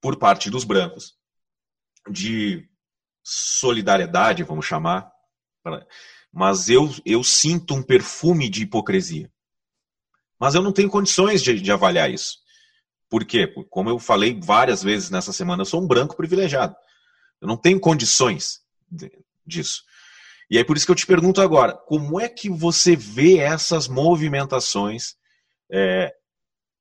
por parte dos brancos de solidariedade, vamos chamar, mas eu, eu sinto um perfume de hipocrisia. Mas eu não tenho condições de, de avaliar isso. Por quê? Como eu falei várias vezes nessa semana, eu sou um branco privilegiado. Eu não tenho condições disso. E aí por isso que eu te pergunto agora, como é que você vê essas movimentações é,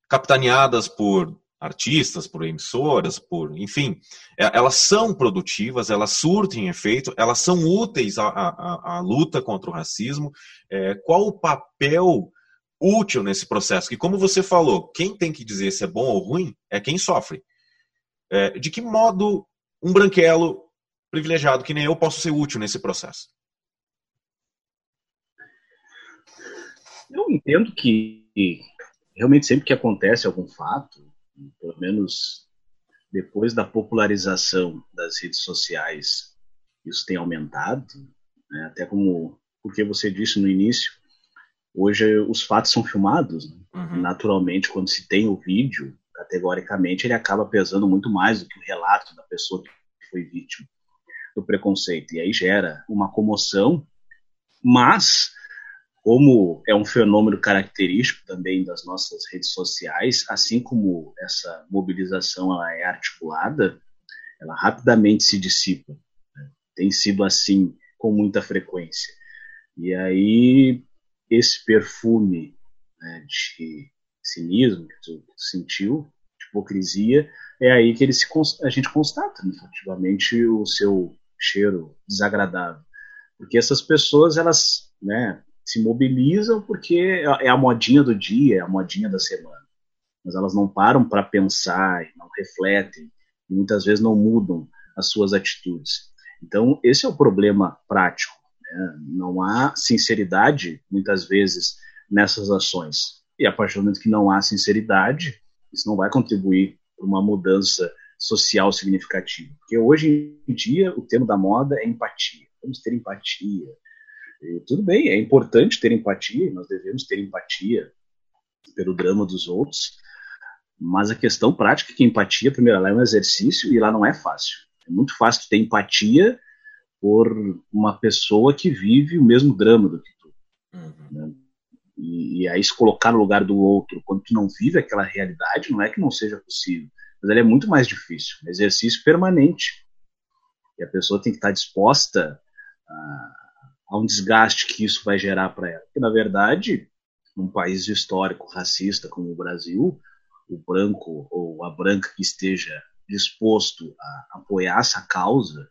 capitaneadas por artistas, por emissoras, por, enfim, é, elas são produtivas, elas surtem efeito, elas são úteis à, à, à luta contra o racismo. É, qual o papel útil nesse processo. Que, como você falou, quem tem que dizer se é bom ou ruim é quem sofre. É, de que modo um branquelo privilegiado que nem eu posso ser útil nesse processo? Eu entendo que realmente sempre que acontece algum fato, pelo menos depois da popularização das redes sociais, isso tem aumentado, né? até como porque você disse no início, hoje os fatos são filmados, né? uhum. naturalmente quando se tem o vídeo, categoricamente ele acaba pesando muito mais do que o relato da pessoa que foi vítima do preconceito e aí gera uma comoção, mas como é um fenômeno característico também das nossas redes sociais, assim como essa mobilização ela é articulada, ela rapidamente se dissipa. Né? Tem sido assim com muita frequência. E aí esse perfume né, de cinismo que tu sentiu, hipocrisia, é aí que ele se, a gente constata, né, efetivamente, o seu cheiro desagradável. Porque essas pessoas, elas, né, se mobilizam porque é a modinha do dia, é a modinha da semana. Mas elas não param para pensar, não refletem, e muitas vezes não mudam as suas atitudes. Então, esse é o problema prático. Né? Não há sinceridade, muitas vezes, nessas ações. E a partir do momento que não há sinceridade, isso não vai contribuir para uma mudança social significativa. Porque hoje em dia, o tema da moda é empatia. Vamos ter empatia, e tudo bem, é importante ter empatia, nós devemos ter empatia pelo drama dos outros, mas a questão prática é que empatia, primeiro, ela é um exercício e lá não é fácil. É muito fácil ter empatia por uma pessoa que vive o mesmo drama do que tu. Uhum. Né? E, e, aí se colocar no lugar do outro quando tu não vive aquela realidade, não é que não seja possível, mas ela é muito mais difícil. Um exercício permanente. E a pessoa tem que estar disposta a a um desgaste que isso vai gerar para ela. Porque, na verdade, num país histórico racista como o Brasil, o branco ou a branca que esteja disposto a apoiar essa causa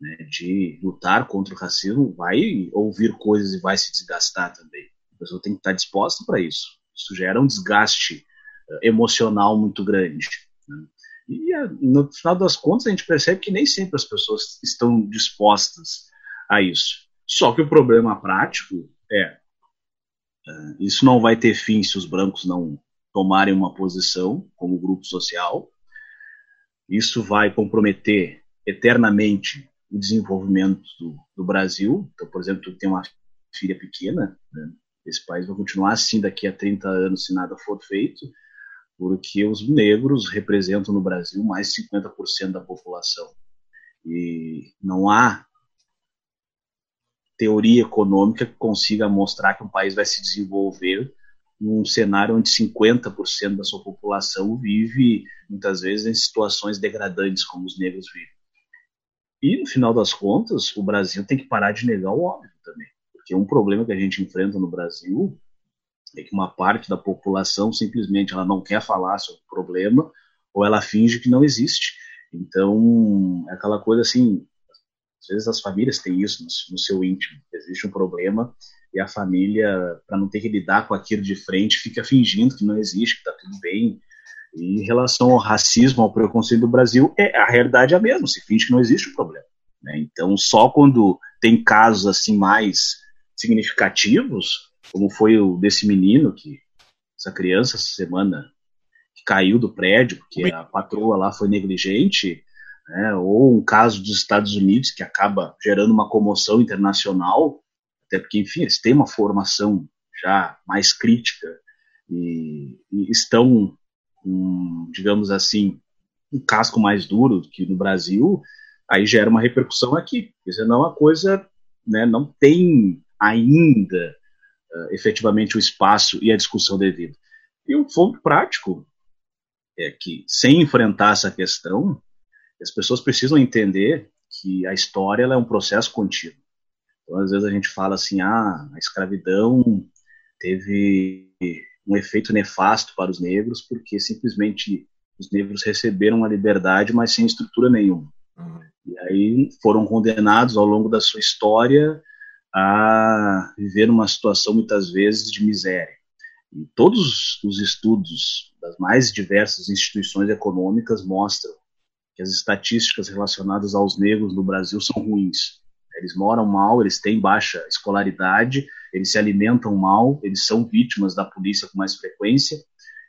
né, de lutar contra o racismo vai ouvir coisas e vai se desgastar também. Pessoa tem que estar disposta para isso. Isso gera um desgaste uh, emocional muito grande. Né? E uh, no final das contas a gente percebe que nem sempre as pessoas estão dispostas a isso. Só que o problema prático é, é isso não vai ter fim se os brancos não tomarem uma posição como grupo social. Isso vai comprometer eternamente o desenvolvimento do, do Brasil. Então, por exemplo, tu tem uma filha pequena, né? Esse país vai continuar assim daqui a 30 anos se nada for feito, porque os negros representam no Brasil mais de 50% da população. E não há teoria econômica que consiga mostrar que um país vai se desenvolver num cenário onde 50% da sua população vive, muitas vezes, em situações degradantes, como os negros vivem. E, no final das contas, o Brasil tem que parar de negar o óbvio também. Porque um problema que a gente enfrenta no Brasil é que uma parte da população simplesmente ela não quer falar sobre o problema ou ela finge que não existe. Então, é aquela coisa assim, às vezes as famílias têm isso no, seu íntimo. Existe um problema e a família, para não ter que lidar com aquilo de frente, fica fingindo que não existe, que está tudo bem. E em relação ao racismo, ao preconceito do Brasil, é, a realidade é a mesma, se finge que não existe o problema. Né? Então, só quando tem casos assim mais significativos, como foi o desse menino, que essa criança essa semana que caiu do prédio, porque a patroa lá foi negligente, né, ou um caso dos Estados Unidos que acaba gerando uma comoção internacional, até porque, enfim, eles têm uma formação já mais crítica e, e estão, um, digamos assim, um casco mais duro que no Brasil, aí gera uma repercussão aqui. Isso não é uma coisa, né, não tem ainda uh, efetivamente o espaço e a discussão devida. E o ponto prático é que, sem enfrentar essa questão, as pessoas precisam entender que a história é um processo contínuo. Então, às vezes a gente fala assim, ah, a escravidão teve um efeito nefasto para os negros porque simplesmente os negros receberam a liberdade, mas sem estrutura nenhuma. Uhum. E aí foram condenados ao longo da sua história a viver uma situação muitas vezes de miséria. E todos os estudos das mais diversas instituições econômicas mostram que as estatísticas relacionadas aos negros no Brasil são ruins. Eles moram mal, eles têm baixa escolaridade, eles se alimentam mal, eles são vítimas da polícia com mais frequência.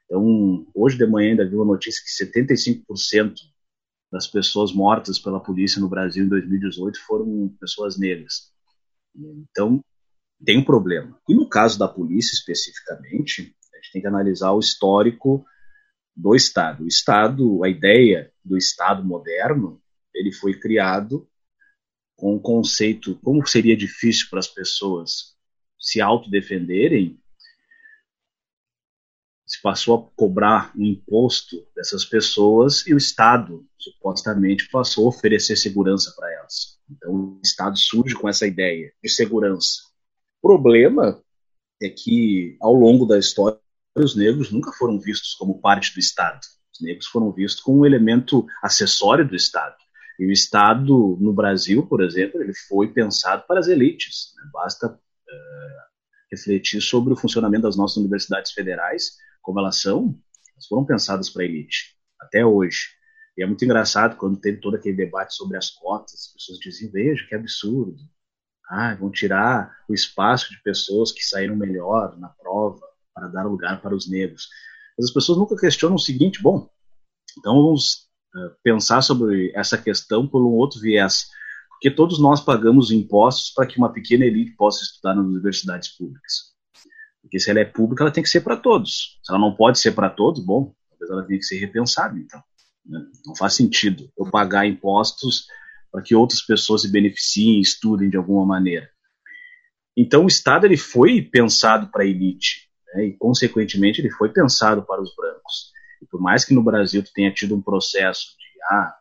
Então, hoje de manhã ainda vi uma notícia que 75% das pessoas mortas pela polícia no Brasil em 2018 foram pessoas negras. Então, tem um problema. E no caso da polícia especificamente, a gente tem que analisar o histórico do Estado. O Estado, a ideia do Estado moderno, ele foi criado com o conceito como seria difícil para as pessoas se autodefenderem, se passou a cobrar um imposto dessas pessoas e o Estado supostamente passou a oferecer segurança para elas. Então o Estado surge com essa ideia de segurança. O problema é que ao longo da história os negros nunca foram vistos como parte do Estado. Os negros foram vistos como um elemento acessório do Estado. E o Estado, no Brasil, por exemplo, ele foi pensado para as elites. Né? Basta uh, refletir sobre o funcionamento das nossas universidades federais, como elas são, elas foram pensadas para a elite, até hoje. E é muito engraçado quando teve todo aquele debate sobre as cotas, as pessoas diziam, veja que absurdo. Ah, vão tirar o espaço de pessoas que saíram melhor na prova para dar lugar para os negros. Mas as pessoas nunca questionam o seguinte, bom, então vamos uh, pensar sobre essa questão por um outro viés. Porque todos nós pagamos impostos para que uma pequena elite possa estudar nas universidades públicas. Porque se ela é pública, ela tem que ser para todos. Se ela não pode ser para todos, bom, talvez ela tenha que ser repensada, então. Né? Não faz sentido eu pagar impostos para que outras pessoas se beneficiem estudem de alguma maneira. Então o Estado ele foi pensado para a elite né, e consequentemente ele foi pensado para os brancos. E por mais que no Brasil tenha tido um processo de ah,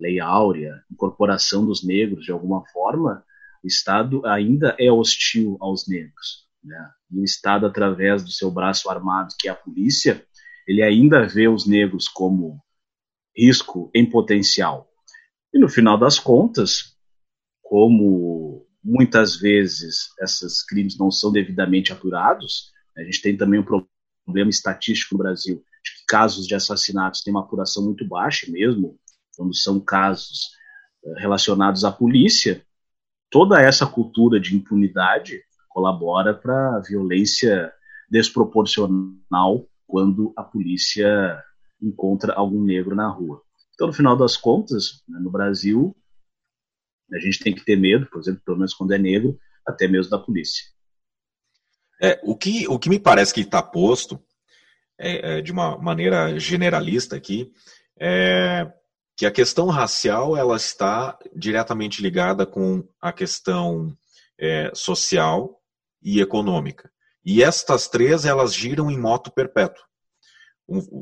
lei áurea, incorporação dos negros de alguma forma, o Estado ainda é hostil aos negros. Né? E o Estado, através do seu braço armado, que é a polícia, ele ainda vê os negros como risco em potencial. E no final das contas, como muitas vezes esses crimes não são devidamente apurados, a gente tem também um problema estatístico no Brasil de que casos de assassinatos têm uma apuração muito baixa mesmo, quando são casos eh, relacionados à polícia. Toda essa cultura de impunidade colabora para violência desproporcional quando a polícia encontra algum negro na rua. Então, no final das contas, né, no Brasil, a gente tem que ter medo, por exemplo, pelo menos quando é negro, até mesmo da polícia. É, o, que, o que me parece que está posto, é, é, de uma maneira generalista aqui, é que a questão racial ela está diretamente ligada com a questão é, social e econômica. E estas três elas giram em moto perpétuo.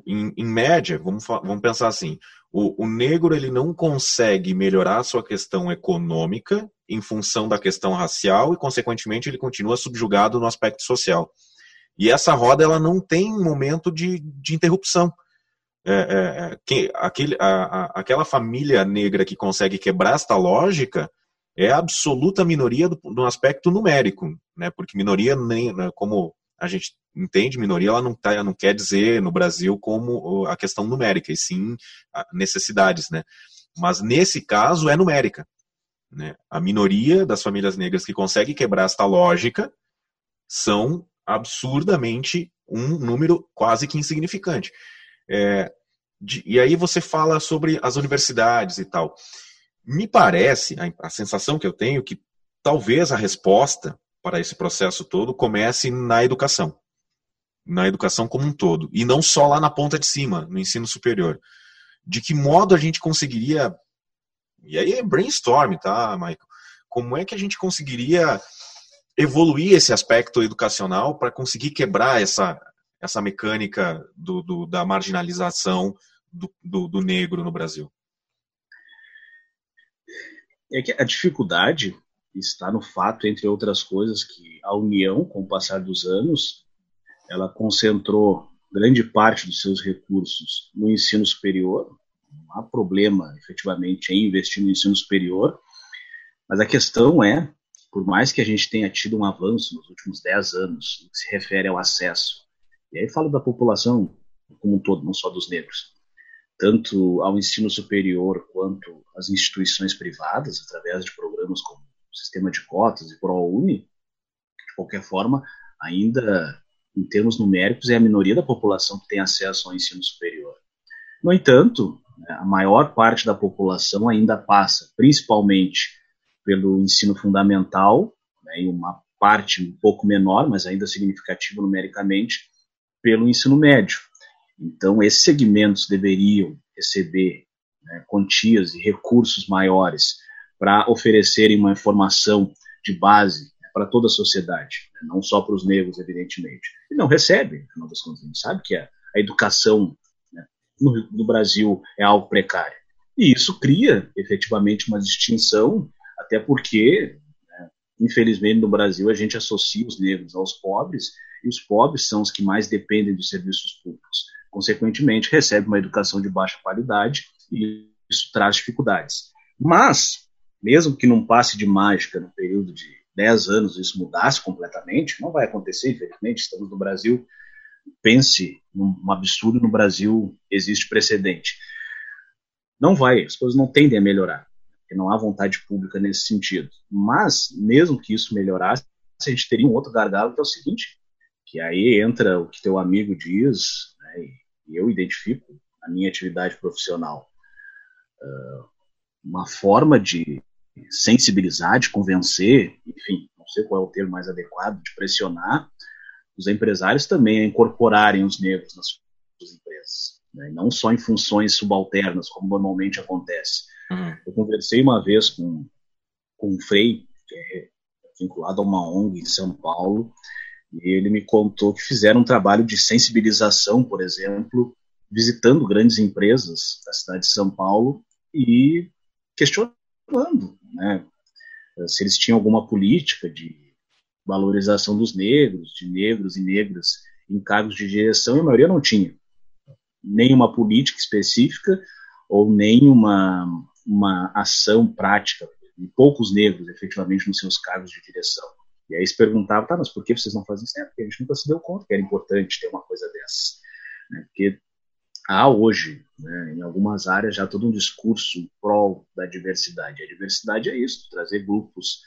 Em, em média, vamos, vamos pensar assim: o, o, negro ele não consegue melhorar sua questão econômica em função da questão racial e, consequentemente, ele continua subjugado no aspecto social. E essa roda ela não tem momento de, de interrupção. É, é, é que, aquele, a, a, aquela família negra que consegue quebrar esta lógica é a absoluta minoria do, aspecto numérico, né? Porque minoria nem, né, como a gente entende, minoria ela não, tá, não quer dizer no Brasil como a questão numérica, e sim necessidades, né? Mas nesse caso é numérica. Né? A minoria das famílias negras que consegue quebrar esta lógica são absurdamente um número quase que insignificante. É, de, e aí você fala sobre as universidades e tal. Me parece, a, a sensação que eu tenho, que talvez a resposta para esse processo todo comece na educação. Na educação como um todo. E não só lá na ponta de cima, no ensino superior. De que modo a gente conseguiria. E aí é brainstorm, tá, Michael? Como é que a gente conseguiria evoluir esse aspecto educacional para conseguir quebrar essa, essa mecânica do, do da marginalização do, do, do negro no Brasil? É que a dificuldade está no fato, entre outras coisas, que a União, com o passar dos anos, ela concentrou grande parte dos seus recursos no ensino superior. Não há problema, efetivamente, em investir no ensino superior, mas a questão é, por mais que a gente tenha tido um avanço nos últimos 10 anos, no que se refere ao acesso, e aí falo da população como um todo, não só dos negros, tanto ao ensino superior quanto às instituições privadas, através de programas como sistema de cotas e ProUni, De qualquer forma, ainda em termos numéricos, é a minoria da população que tem acesso ao ensino superior. No entanto, a maior parte da população ainda passa, principalmente pelo ensino fundamental, né, e uma parte um pouco menor, mas ainda significativa numericamente, pelo ensino médio. Então, esses segmentos deveriam receber né, quantias e recursos maiores para oferecerem uma informação de base né, para toda a sociedade, né, não só para os negros, evidentemente. E não recebem, afinal das contas, a gente sabe que a, a educação né, no, no Brasil é algo precário. E isso cria, efetivamente, uma distinção, até porque, né, infelizmente, no Brasil a gente associa os negros aos pobres, e os pobres são os que mais dependem dos serviços públicos. Consequentemente, recebem uma educação de baixa qualidade e isso traz dificuldades. Mas, mesmo que não passe de mágica no período de 10 anos isso mudasse completamente, não vai acontecer, infelizmente, estamos no Brasil. Pense num absurdo no Brasil, existe precedente. Não vai, as coisas não tendem a melhorar, porque não há vontade pública nesse sentido. Mas, mesmo que isso melhorasse, a gente teria um outro gargalo que é o seguinte, que aí entra o que teu amigo diz, né, e eu identifico na minha atividade profissional, uh, uma forma de sensibilizar, de convencer, enfim, não sei qual é o termo mais adequado, de pressionar os empresários também a incorporarem os negros nas suas empresas, né? não só em funções subalternas, como normalmente acontece. Uhum. Eu conversei uma vez com, com um Frei, que é vinculado a uma ONG em São Paulo, e ele me contou que fizeram um trabalho de sensibilização, por exemplo, visitando grandes empresas da cidade de São Paulo e questionando né, se eles tinham alguma política de valorização dos negros, de negros e negras em cargos de direção, e a maioria não tinha. Nenhuma política específica ou nenhuma uma ação prática, e poucos negros efetivamente nos seus cargos de direção. E aí se perguntava, tá, mas por que vocês não fazem isso? É, porque a gente nunca se deu conta que era importante ter uma coisa dessa. Né? Porque há hoje, né, em algumas áreas, já todo um discurso pró da diversidade. A diversidade é isso, trazer grupos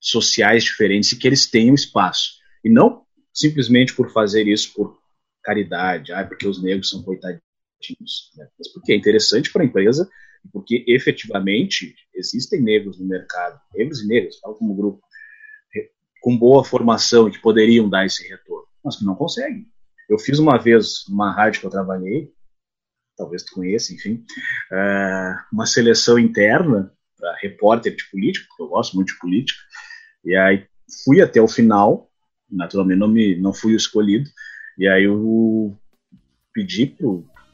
sociais diferentes e que eles tenham espaço. E não simplesmente por fazer isso por caridade, ah, porque os negros são coitadinhos, né? mas porque é interessante para a empresa porque efetivamente existem negros no mercado, negros e negras, falo como grupo, com boa formação que poderiam dar esse retorno, mas que não conseguem. Eu fiz uma vez uma rádio que eu trabalhei, talvez tu conheça, enfim, uh, uma seleção interna para repórter de política, porque eu gosto muito de política, e aí fui até o final, naturalmente não, me, não fui o escolhido, e aí eu pedi para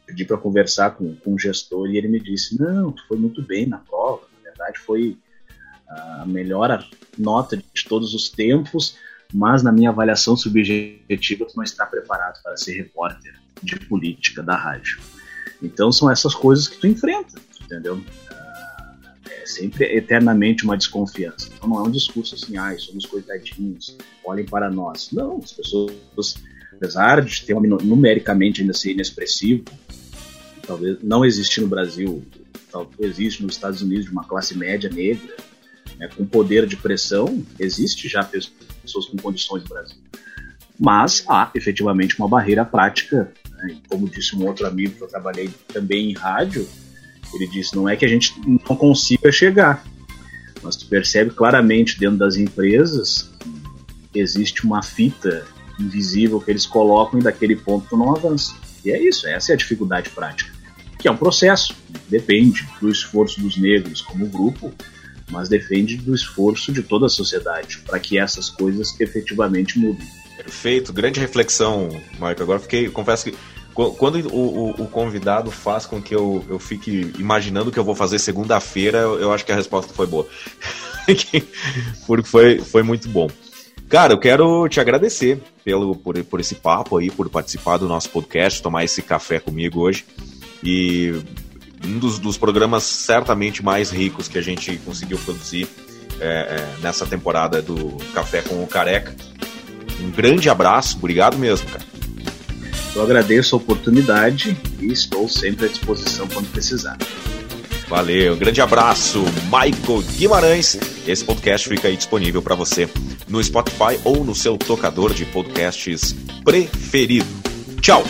pedi para conversar com, com o gestor e ele me disse, não, tu foi muito bem na prova, na verdade foi a melhor nota de todos os tempos, mas na minha avaliação subjetiva tu não está preparado para ser repórter de política da rádio. Então são essas coisas que tu enfrenta, entendeu? Ah, é sempre eternamente uma desconfiança. Então não é um discurso assim, ai, somos coitadinhos, olhem para nós. Não, as pessoas, apesar de ter uma, numericamente ainda ser inexpressivo, talvez não existe no Brasil, talvez existe nos Estados Unidos uma classe média negra, né, com poder de pressão, existe já pessoas com condições no Brasil. Mas há efetivamente uma barreira prática, né, como disse um outro amigo que eu trabalhei também em rádio, ele disse: não é que a gente não consiga chegar, mas tu percebe claramente dentro das empresas existe uma fita invisível que eles colocam e daquele ponto tu não avança. E é isso, essa é a dificuldade prática, que é um processo, depende do esforço dos negros como grupo, mas defende do esforço de toda a sociedade para que essas coisas efetivamente mudem. Perfeito, grande reflexão, Marco. Agora fiquei, confesso que quando o, o, o, convidado faz com que eu, eu fique imaginando o que eu vou fazer segunda-feira, eu, eu, acho que a resposta foi boa. (laughs) Porque foi, foi muito bom. Cara, eu quero te agradecer pelo, por, por esse papo aí, por participar do nosso podcast, tomar esse café comigo hoje. E um dos, dos programas certamente mais ricos que a gente conseguiu produzir é, é, nessa temporada do Café com o Careca. Um grande abraço, obrigado mesmo, cara. Eu agradeço a oportunidade e estou sempre à disposição quando precisar. Valeu, um grande abraço, Michael Guimarães. Esse podcast fica aí disponível para você no Spotify ou no seu tocador de podcasts preferido. Tchau!